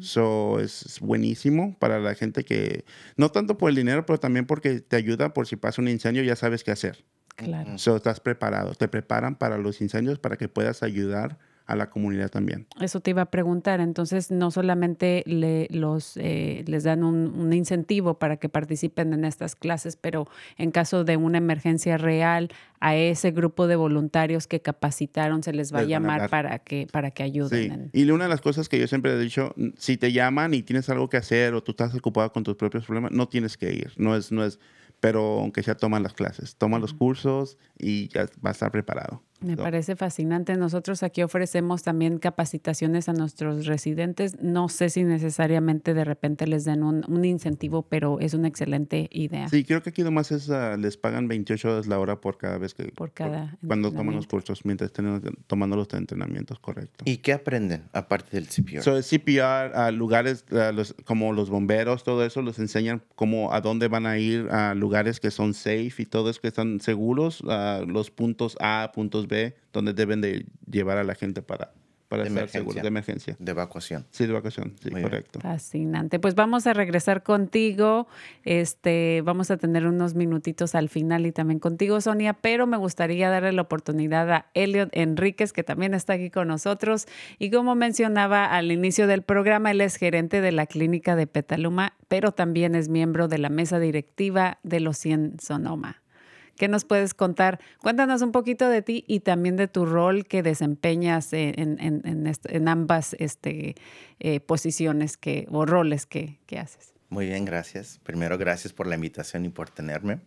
Speaker 4: So, es es buenísimo para la gente que, no tanto por el dinero, pero también porque te ayuda por si pasa un incendio, ya sabes qué hacer.
Speaker 1: Claro.
Speaker 4: So, estás preparado. Te preparan para los incendios para que puedas ayudar a la comunidad también.
Speaker 1: Eso te iba a preguntar. Entonces, no solamente le- los, eh, les dan un, un incentivo para que participen en estas clases, pero en caso de una emergencia real, a ese grupo de voluntarios que capacitaron se les va a
Speaker 4: Les van a
Speaker 1: llamar para que, para que ayuden.
Speaker 4: Sí. Y una de las cosas que yo siempre he dicho, si te llaman y tienes algo que hacer o tú estás ocupado con tus propios problemas, no tienes que ir. No es, no es, pero aunque sea toman las clases, toman los cursos y ya va a estar preparado.
Speaker 1: Me parece fascinante. Nosotros aquí ofrecemos también capacitaciones a nuestros residentes. No sé si necesariamente de repente les den un, un incentivo, pero es una excelente idea.
Speaker 4: Sí, creo que aquí nomás es, ah, les pagan 28 dólares la hora por cada vez que...
Speaker 1: Por cada
Speaker 4: Cuando toman los
Speaker 1: entrenamiento.
Speaker 4: cursos, mientras estén tomando los entrenamientos, correcto.
Speaker 3: ¿Y qué aprenden aparte del CPR?
Speaker 4: So, el CPR, a lugares los- como los bomberos, todo eso, los enseñan cómo, a dónde van a ir, a lugares que son safe y todo eso que están seguros, a los puntos A, puntos B, donde deben de llevar a la gente para, para
Speaker 3: De
Speaker 4: estar seguros
Speaker 3: emergencia.
Speaker 4: de emergencia.
Speaker 3: de evacuación.
Speaker 4: Sí, de vacación, sí,
Speaker 3: Muy bien.
Speaker 4: correcto.
Speaker 1: Fascinante. Pues vamos a regresar contigo. Este, vamos a tener unos minutitos al final y también contigo, Sonia, pero me gustaría darle la oportunidad a Elliot Enríquez, que también está aquí con nosotros. Y como mencionaba al inicio del programa, él es gerente de la clínica de Petaluma, pero también es miembro de la mesa directiva de los 100 Sonoma. ¿Qué nos puedes contar? Cuéntanos un poquito de ti y también de tu rol que desempeñas en, en- en- ambas este, eh, posiciones que, o roles que, que haces.
Speaker 3: Muy bien, gracias. Primero, gracias por la invitación y por tenerme.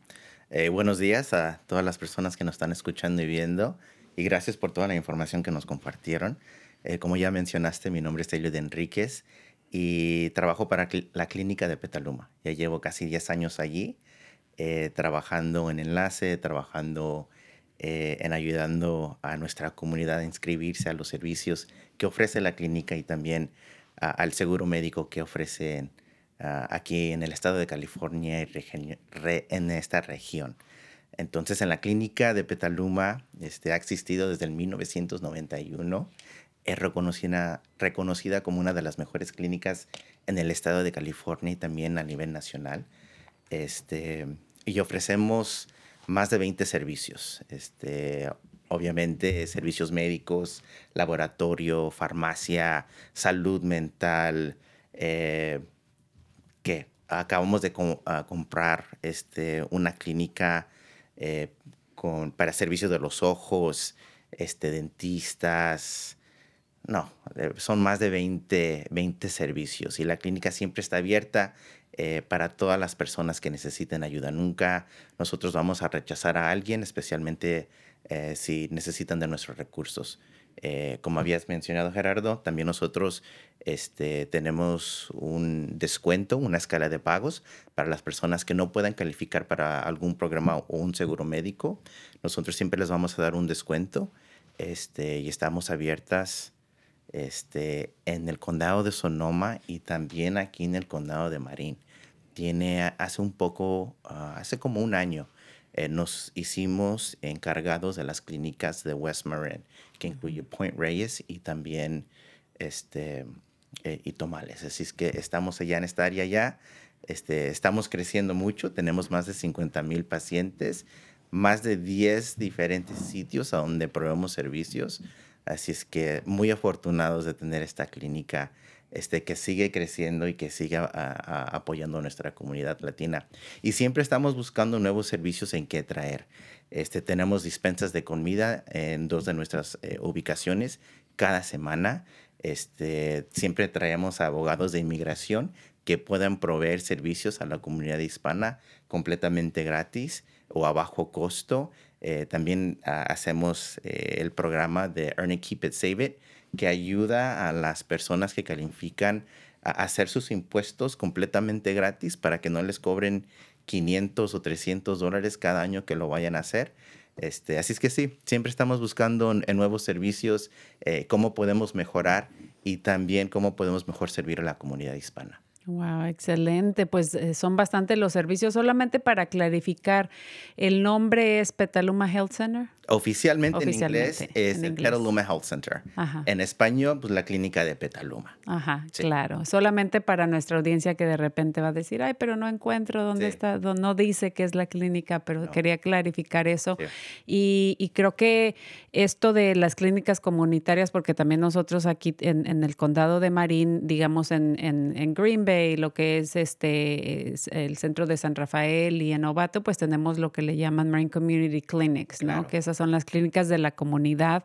Speaker 3: Eh, buenos días a todas las personas que nos están escuchando y viendo. Y gracias por toda la información que nos compartieron. Eh, como ya mencionaste, mi nombre es Elio de Enríquez y trabajo para la clínica de Petaluma. Ya llevo casi 10 años allí, eh, trabajando en enlace, trabajando eh, en ayudando a nuestra comunidad a inscribirse a los servicios que ofrece la clínica y también al seguro médico que ofrecen ah, aquí en el estado de California y en esta región. Entonces, en la clínica de Petaluma este, ha existido desde el 1991. Es reconocida, reconocida como una de las mejores clínicas en el estado de California y también a nivel nacional. Este, y ofrecemos más de 20 servicios. Este, obviamente, servicios médicos, laboratorio, farmacia, salud mental, eh, que acabamos de com- a comprar este, una clínica eh, para servicios de los ojos, este, dentistas. No, eh, son más de 20, 20 servicios y la clínica siempre está abierta eh, para todas las personas que necesiten ayuda. Nunca nosotros vamos a rechazar a alguien, especialmente eh, si necesitan de nuestros recursos. Eh, como habías mencionado, Gerardo, también nosotros este, tenemos un descuento, una escala de pagos para las personas que no puedan calificar para algún programa o un seguro médico. Nosotros siempre les vamos a dar un descuento este, y estamos abiertas este, en el condado de Sonoma y también aquí en el condado de Marin. Tiene hace un poco, ah, hace como un año, eh, nos hicimos encargados de las clínicas de West Marin, que incluye Point Reyes y también este, eh, y Tomales. Así es que estamos allá en esta área ya. Este, estamos creciendo mucho, tenemos más de 50 mil pacientes, más de 10 diferentes sitios a donde proveemos servicios. Así es que muy afortunados de tener esta clínica este, que sigue creciendo y que sigue apoyando a nuestra comunidad latina. Y siempre estamos buscando nuevos servicios en qué traer. Este, tenemos dispensas de comida en dos de nuestras eh, ubicaciones cada semana. Este, siempre traemos abogados de inmigración que puedan proveer servicios a la comunidad hispana completamente gratis o a bajo costo. Eh, también ah, hacemos eh, el programa de Earn It, Keep It, Save It, que ayuda a las personas que califican a hacer sus impuestos completamente gratis para que no les cobren 500 o 300 dólares cada año que lo vayan a hacer. Este, así es que sí, siempre estamos buscando en, nuevos servicios eh, cómo podemos mejorar y también cómo podemos mejor servir a la comunidad hispana.
Speaker 1: Wow, excelente. Pues eh, son bastante los servicios. Solamente para clarificar, ¿el nombre es Petaluma Health Center?
Speaker 3: Oficialmente, en inglés es
Speaker 1: en
Speaker 3: el
Speaker 1: inglés.
Speaker 3: Petaluma Health Center.
Speaker 1: Ajá.
Speaker 3: En español, pues la clínica de Petaluma.
Speaker 1: Ajá,
Speaker 3: Sí.
Speaker 1: claro. Solamente para nuestra audiencia que de repente va a decir, ay, pero no encuentro dónde
Speaker 3: Sí.
Speaker 1: está, no dice que es la clínica, pero quería clarificar eso.
Speaker 3: Sí.
Speaker 1: Y, y creo que esto de las clínicas comunitarias, porque también nosotros aquí en, en el condado de Marín, digamos en, en, en Green Bay, lo que es este es el centro de San Rafael y en Novato, pues tenemos lo que le llaman Marine Community Clinics, ¿no?
Speaker 3: Claro.
Speaker 1: Que esas son las clínicas de la comunidad.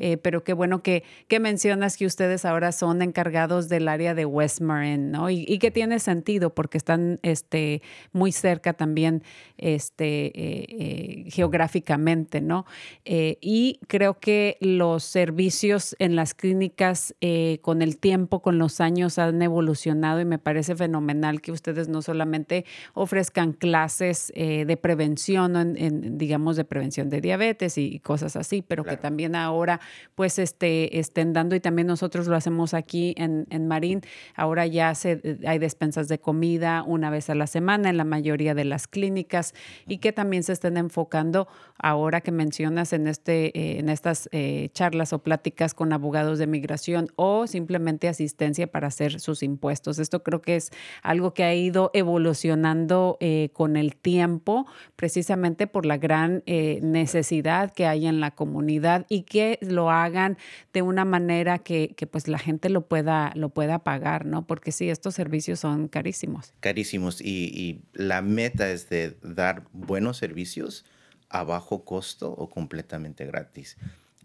Speaker 1: Eh, pero qué bueno que, que mencionas que ustedes ahora son encargados del área de West Marin, ¿no? Y, y que tiene sentido porque están este, muy cerca también este, eh, eh, geográficamente, ¿no? Y creo que los servicios en las clínicas con el tiempo, con los años, han evolucionado y me parece fenomenal que ustedes no solamente ofrezcan clases de prevención, en, en, digamos, de prevención de diabetes y, y cosas así, pero que
Speaker 3: Claro.
Speaker 1: también ahora pues este, estén dando y también nosotros lo hacemos aquí en, en Marín. Ahora ya se, hay despensas de comida una vez a la semana en la mayoría de las clínicas y que también se estén enfocando ahora que mencionas en, este, eh, en estas eh, charlas o pláticas con abogados de migración o simplemente asistencia para hacer sus impuestos. Esto creo que es algo que ha ido evolucionando eh, con el tiempo precisamente por la gran eh, necesidad que hay en la comunidad y que lo hagan de una manera que, que, pues la gente lo pueda, lo pueda pagar, ¿no? Porque sí, estos servicios son carísimos.
Speaker 3: Carísimos. Y, y la meta es de dar buenos servicios a bajo costo o completamente gratis.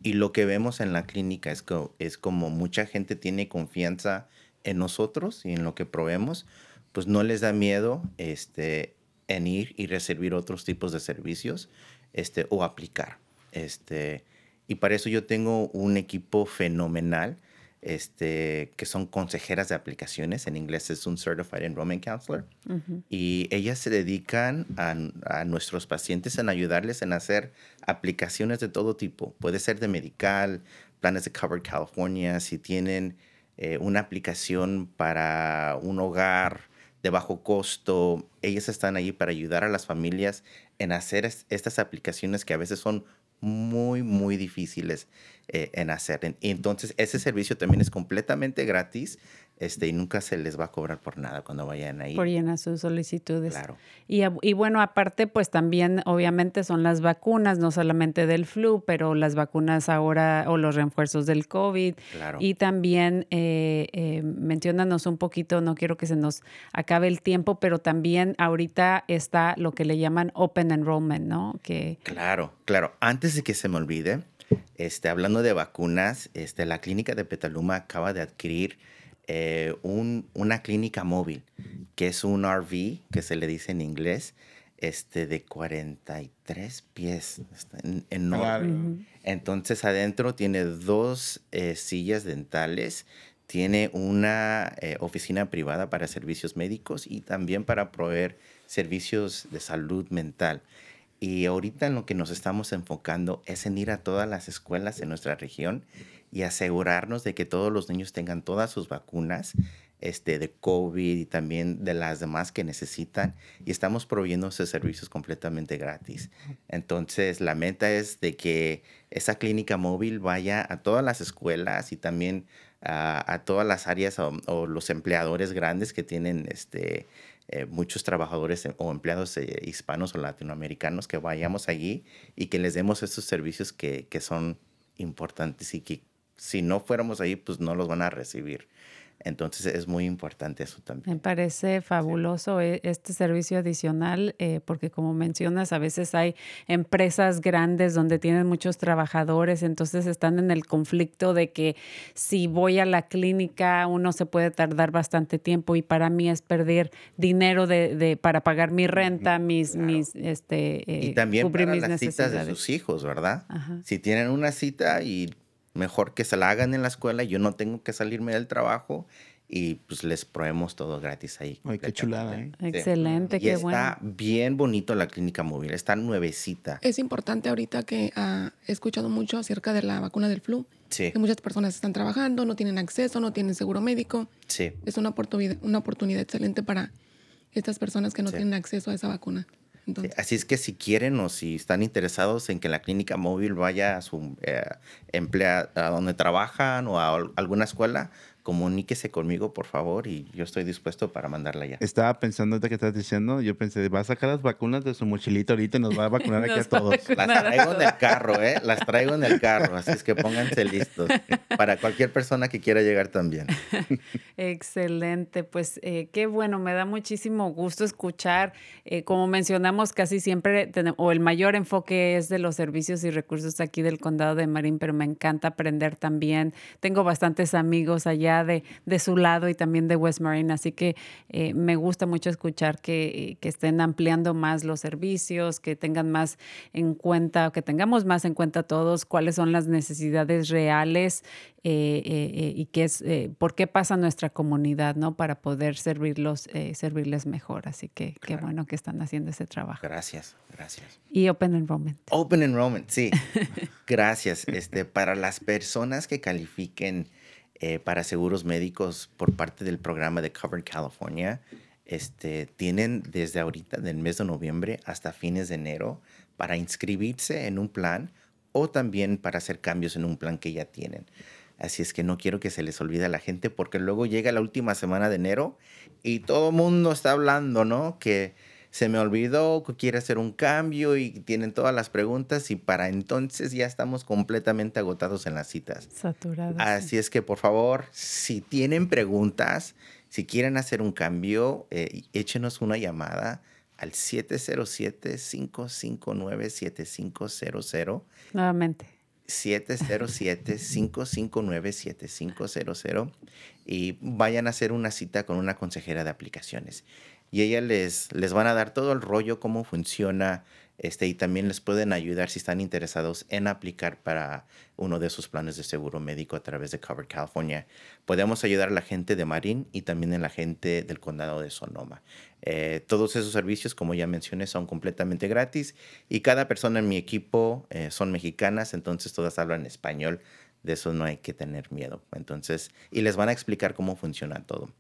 Speaker 3: Y lo que vemos en la clínica es, que, es como mucha gente tiene confianza en nosotros y en lo que proveemos, pues no les da miedo este, en ir y recibir otros tipos de servicios este, o aplicar. Este, y para eso yo tengo un equipo fenomenal este, que son consejeras de aplicaciones. En inglés es un Certified Enrollment Counselor. Y ellas se dedican a, a nuestros pacientes en ayudarles en hacer aplicaciones de todo tipo. Puede ser de medical, planes de Covered California, si tienen eh, una aplicación para un hogar de bajo costo, ellas están ahí para ayudar a las familias en hacer es- estas aplicaciones que a veces son muy, muy difíciles eh, en hacer. Entonces ese servicio también es completamente gratis este, y nunca se les va a cobrar por nada cuando vayan ahí.
Speaker 1: Por llenar sus solicitudes.
Speaker 3: Claro.
Speaker 1: Y, y bueno, aparte, pues también obviamente son las vacunas, no solamente del flu, pero las vacunas ahora o los refuerzos del COVID.
Speaker 3: Claro.
Speaker 1: Y también, eh, eh, menciónanos un poquito, no quiero que se nos acabe el tiempo, pero también ahorita está lo que le llaman Open Enrollment, ¿no? Que
Speaker 3: Claro, claro. Antes de que se me olvide, este, hablando de vacunas, este, la clínica de Petaluma acaba de adquirir eh, un- una clínica móvil, que es un RV, que se le dice en inglés, este, de 43 pies. Está en- enorme.
Speaker 4: Claro.
Speaker 3: Entonces adentro tiene dos eh, sillas dentales, tiene una eh, oficina privada para servicios médicos y también para proveer servicios de salud mental. Y ahorita en lo que nos estamos enfocando es en ir a todas las escuelas en nuestra región y asegurarnos de que todos los niños tengan todas sus vacunas este, de COVID y también de las demás que necesitan. Y estamos proveyendo esos servicios completamente gratis. Entonces, la meta es de que esa clínica móvil vaya a todas las escuelas y también a, a todas las áreas o, o los empleadores grandes que tienen este, eh, muchos trabajadores o empleados eh, hispanos o latinoamericanos que vayamos allí y que les demos estos servicios que, que son importantes y que si no fuéramos ahí, pues no los van a recibir. Entonces es muy importante eso también.
Speaker 1: Me parece fabuloso e- este servicio adicional eh, porque como mencionas, a veces hay empresas grandes donde tienen muchos trabajadores, entonces están en el conflicto de que si voy a la clínica uno se puede tardar bastante tiempo y para mí es perder dinero de, de- para pagar mi renta, mis,
Speaker 3: claro.
Speaker 1: mis este,
Speaker 3: Y
Speaker 1: eh,
Speaker 3: también
Speaker 1: cubrir
Speaker 3: para
Speaker 1: mis
Speaker 3: las citas de sus hijos, ¿verdad?
Speaker 1: Ajá.
Speaker 3: Si tienen una cita y mejor que se la hagan en la escuela, yo no tengo que salirme del trabajo y pues les proveemos todo gratis ahí.
Speaker 4: Ay, qué chulada, ¿eh?
Speaker 3: Sí.
Speaker 1: Excelente,
Speaker 3: Y
Speaker 1: qué
Speaker 3: está
Speaker 1: bueno.
Speaker 3: bien bonito la clínica móvil, está nuevecita.
Speaker 2: Es importante ahorita que ah, he escuchado mucho acerca de la vacuna del flu.
Speaker 3: Sí,
Speaker 2: Que muchas personas están trabajando, no tienen acceso, no tienen seguro médico.
Speaker 3: sí.
Speaker 2: Es una oportunidad, una oportunidad excelente para estas personas que no
Speaker 3: Sí.
Speaker 2: tienen acceso a esa vacuna. Entonces,
Speaker 3: Así es que si quieren o si están interesados en que la clínica móvil vaya a su eh, emplea, a donde trabajan o a al- alguna escuela, comuníquese conmigo, por favor, y yo estoy dispuesto para mandarla ya.
Speaker 4: Estaba pensando ahorita que estás diciendo, yo pensé, va a sacar las vacunas de su mochilita ahorita y nos va a vacunar aquí a todos.
Speaker 3: Las traigo en el carro, ¿eh? Las traigo en el carro, así es que pónganse listos para cualquier persona que quiera llegar también.
Speaker 1: Excelente, pues eh, qué bueno, me da muchísimo gusto escuchar. eh, como mencionamos, casi siempre, tenem- o el mayor enfoque es de los servicios y recursos aquí del condado de Marín, pero me encanta aprender también. Tengo bastantes amigos allá de, de su lado y también de West Marine, así que eh, me gusta mucho escuchar que, eh, que estén ampliando más los servicios, que tengan más en cuenta, que tengamos más en cuenta todos cuáles son las necesidades reales eh, y qué es, por qué pasa nuestra comunidad, ¿no? Para poder servirlos, servirles mejor. Así que qué bueno que están haciendo ese trabajo.
Speaker 3: Gracias, gracias.
Speaker 1: Y Open Enrollment.
Speaker 3: Open Enrollment, sí. Gracias. Este, para las personas que califiquen eh, para seguros médicos por parte del programa de Covered California, este, tienen desde ahorita, del mes de noviembre hasta fines de enero, para inscribirse en un plan o también para hacer cambios en un plan que ya tienen. Así es que no quiero que se les olvide a la gente porque luego llega la última semana de enero y todo el mundo está hablando, ¿no? Que se me olvidó que quiere hacer un cambio y tienen todas las preguntas y para entonces ya estamos completamente agotados en las citas.
Speaker 1: Saturados.
Speaker 3: Así es que por favor, si tienen preguntas, si quieren hacer un cambio, eh, échenos una llamada al 707-559-7500.
Speaker 1: Nuevamente.
Speaker 3: 707-559-7500 y vayan a hacer una cita con una consejera de aplicaciones. Y ella les, les van a dar todo el rollo, cómo funciona, este, y también les pueden ayudar si están interesados en aplicar para uno de sus planes de seguro médico a través de Covered California. Podemos ayudar a la gente de Marín y también a la gente del condado de Sonoma. Eh, todos esos servicios, como ya mencioné, son completamente gratis y cada persona en mi equipo eh, son mexicanas, entonces todas hablan español. De eso no hay que tener miedo. Entonces, y les van a explicar cómo funciona todo.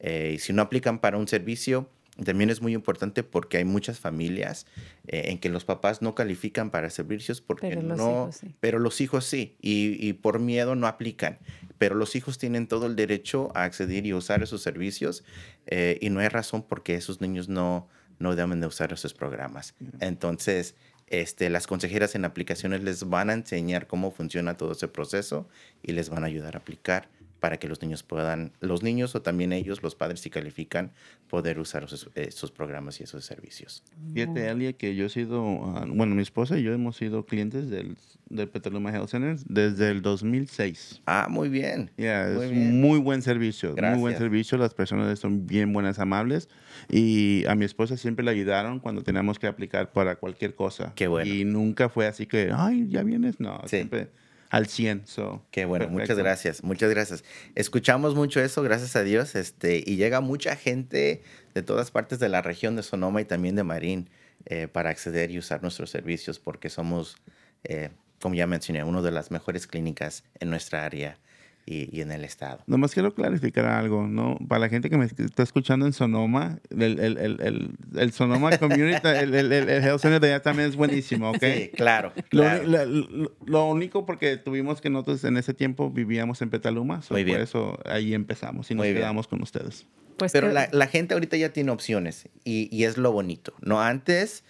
Speaker 3: Eh, y si no aplican para un servicio, también es muy importante porque hay muchas familias eh, en que los papás no califican para servicios porque
Speaker 1: Pero los
Speaker 3: no,
Speaker 1: hijos sí.
Speaker 3: pero los hijos sí, y, y por miedo no aplican. Pero los hijos tienen todo el derecho a acceder y usar esos servicios eh, y no hay razón por qué esos niños no, no deben de usar esos programas. Entonces, este, las consejeras en aplicaciones les van a enseñar cómo funciona todo ese proceso y les van a ayudar a aplicar para que los niños puedan, los niños o también ellos, los padres si califican, poder usar esos, esos programas y esos servicios.
Speaker 4: Fíjate, Alia, que yo he sido, ah, bueno, mi esposa y yo hemos sido clientes del, del Petaluma Health Center desde el 2006.
Speaker 3: Ah, muy bien.
Speaker 4: Ya,
Speaker 3: Muy
Speaker 4: es
Speaker 3: bien.
Speaker 4: muy buen servicio, muy buen
Speaker 3: Gracias.
Speaker 4: servicio. Las personas son bien buenas, amables. Y a mi esposa siempre le ayudaron cuando teníamos que aplicar para cualquier cosa.
Speaker 3: Qué bueno.
Speaker 4: Y nunca fue así que, ay, ya vienes. No,
Speaker 3: Sí.
Speaker 4: siempre al 100. So,
Speaker 3: Qué bueno, muchas gracias, muchas gracias. Escuchamos mucho eso, gracias a Dios, este, y llega mucha gente de todas partes de la región de Sonoma y también de Marín eh, para acceder y usar nuestros servicios porque somos, eh, como ya mencioné, una de las mejores clínicas en nuestra área y, y en el estado.
Speaker 4: Nomás quiero clarificar algo, ¿no? Para la gente que me está escuchando en Sonoma, el, el, el, el, el Sonoma Community, el, el, el, el Health Center de allá también es buenísimo, ¿ok?
Speaker 3: Sí, claro,
Speaker 4: Lo,
Speaker 3: claro.
Speaker 4: la- lo- lo único porque tuvimos que nosotros en ese tiempo vivíamos en Petaluma, so
Speaker 3: Muy bien.
Speaker 4: por eso ahí empezamos y nos
Speaker 3: Muy bien.
Speaker 4: quedamos con ustedes.
Speaker 1: Pues
Speaker 3: Pero
Speaker 1: que-
Speaker 3: la, la gente ahorita ya tiene opciones y, y es lo bonito. No antes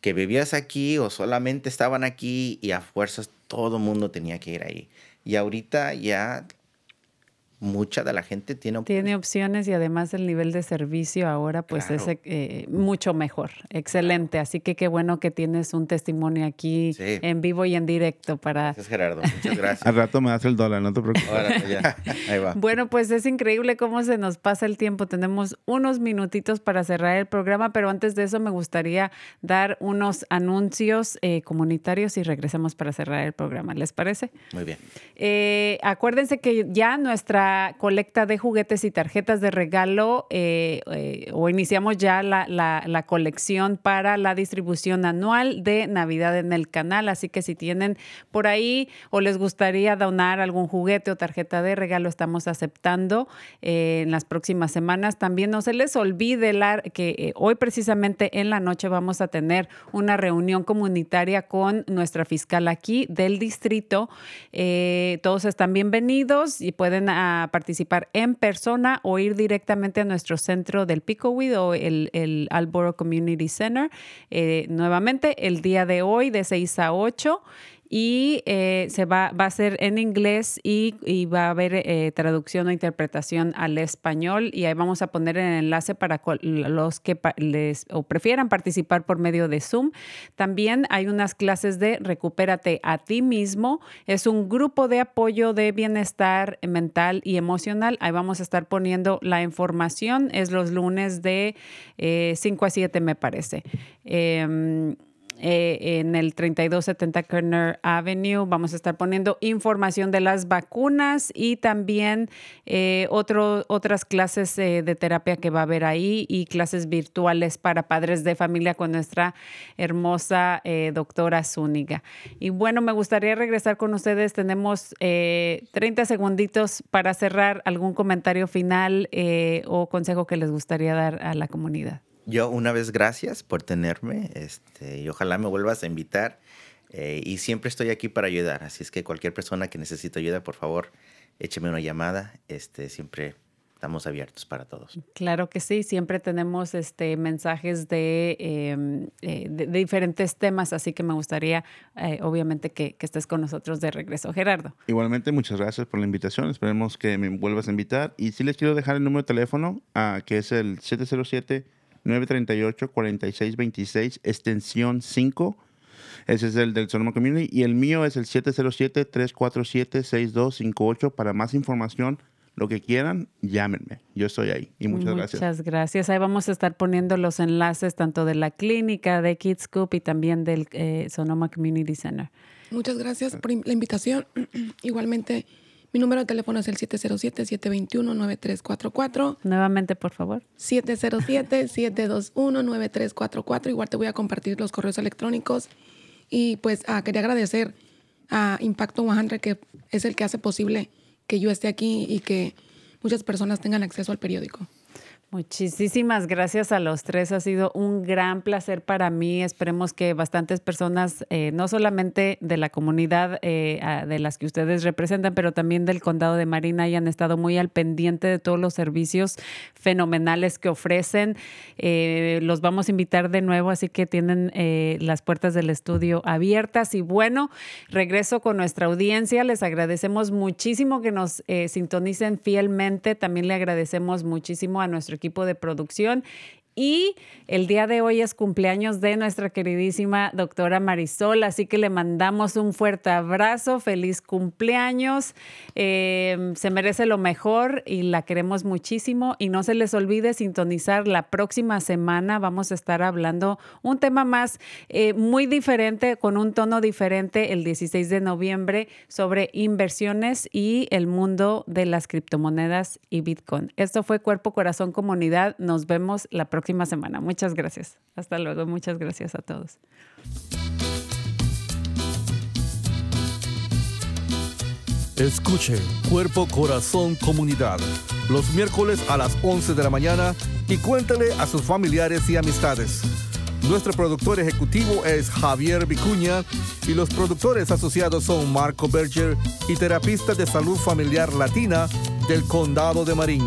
Speaker 3: que vivías aquí o solamente estaban aquí y a fuerzas todo el mundo tenía que ir ahí. Y ahorita ya mucha de la gente tiene opciones.
Speaker 1: Tiene opciones y además el nivel de servicio ahora pues
Speaker 3: Claro.
Speaker 1: es eh, mucho mejor. Excelente. Así que qué bueno que tienes un testimonio aquí
Speaker 3: Sí.
Speaker 1: en vivo y en directo para...
Speaker 3: Gracias, Gerardo. Muchas gracias.
Speaker 4: Al rato me das el dólar, no te preocupes.
Speaker 3: Ahora, ya. Ahí va.
Speaker 1: Bueno, pues es increíble cómo se nos pasa el tiempo. Tenemos unos minutitos para cerrar el programa, pero antes de eso me gustaría dar unos anuncios eh, comunitarios y regresamos para cerrar el programa. ¿Les parece?
Speaker 3: Muy bien.
Speaker 1: Eh, acuérdense que ya nuestra colecta de juguetes y tarjetas de regalo eh, eh, o iniciamos ya la, la, la, colección para la distribución anual de Navidad en el canal. Así que si tienen por ahí o les gustaría donar algún juguete o tarjeta de regalo, estamos aceptando eh, en las próximas semanas. También no se les olvide la, que hoy precisamente en la noche vamos a tener una reunión comunitaria con nuestra fiscal aquí del distrito. todos están bienvenidos y pueden a participar en persona o ir directamente a nuestro centro del Picoweed o el, el Alboro Community Center. Eh, nuevamente, el día de hoy de 6 a 8 y eh, se va, va, a ser en inglés y, y va a haber eh, traducción o interpretación al español y ahí vamos a poner el enlace para los que les o prefieran participar por medio de Zoom. También hay unas clases de Recupérate a ti mismo. Es un grupo de apoyo de bienestar mental y emocional. Ahí vamos a estar poniendo la información. Es los lunes de 5 eh, a 7 me parece. Eh, en el 3270 Kerner Avenue. Vamos a estar poniendo información de las vacunas y también eh, otras clases eh, de terapia que va a haber ahí y clases virtuales para padres de familia con nuestra hermosa doctora Zúñiga. Y bueno, me gustaría regresar con ustedes. Tenemos 30 segunditos para cerrar algún comentario final o consejo que les gustaría dar a la comunidad.
Speaker 3: Yo una vez gracias por tenerme este, y ojalá me vuelvas a invitar. Eh, y siempre estoy aquí para ayudar. Así es que cualquier persona que necesite ayuda, por favor, écheme una llamada. Este, siempre estamos abiertos para todos.
Speaker 1: Claro que sí, siempre tenemos este, mensajes de, em, eh, de, diferentes temas, así que me gustaría, eh, obviamente, que, que, estés con nosotros de regreso. Gerardo.
Speaker 4: Igualmente, muchas gracias por la invitación. Esperemos que me vuelvas a invitar. Y sí les quiero dejar el número de teléfono, uh, que es el 707. 938-4626, extensión 5. Ese es el del Sonoma Community. Y el mío es el 707-347-6258. Para más información, lo que quieran, llámenme. Yo estoy ahí. Y muchas, gracias.
Speaker 1: Muchas gracias. Ahí vamos a estar poniendo los enlaces tanto de la clínica de Kids Scoop y también del eh, Sonoma Community Center.
Speaker 2: Muchas gracias por la invitación. Igualmente mi número de teléfono es el 707-721-9344.
Speaker 1: Nuevamente, por favor.
Speaker 2: 707-721-9344. Igual te voy a compartir los correos electrónicos. Y pues ah, quería agradecer a Impacto 100, que es el que hace posible que yo esté aquí y que muchas personas tengan acceso al periódico.
Speaker 1: Muchísimas gracias a los tres. Ha sido un gran placer para mí. Esperemos que bastantes personas, eh, no solamente de la comunidad eh, de las que ustedes representan, pero también del condado de Marina, hayan estado muy al pendiente de todos los servicios fenomenales que ofrecen. Eh, los vamos a invitar de nuevo, así que tienen las puertas del estudio abiertas. Y bueno, regreso con nuestra audiencia. Les agradecemos muchísimo que nos sintonicen fielmente. También le agradecemos muchísimo a nuestro equipo de producción y el día de hoy es cumpleaños de nuestra queridísima doctora Marisol, así que le mandamos un fuerte abrazo, feliz cumpleaños, em, se merece lo mejor y la queremos muchísimo. Y no se les olvide sintonizar la próxima semana, vamos a estar hablando un tema más eh, muy diferente, con un tono diferente, el 16 de noviembre, sobre inversiones y el mundo de las criptomonedas y Bitcoin. Esto fue Cuerpo, Corazón, Comunidad. Nos vemos la próxima semana. Muchas gracias. Hasta luego. Muchas gracias a todos.
Speaker 5: Escuche Cuerpo, Corazón, Comunidad los miércoles a las 11 de la mañana y cuéntale a sus familiares y amistades. Nuestro productor ejecutivo es Javier Vicuña y los productores asociados son Marco Berger y terapista de salud familiar latina del Condado de Marín.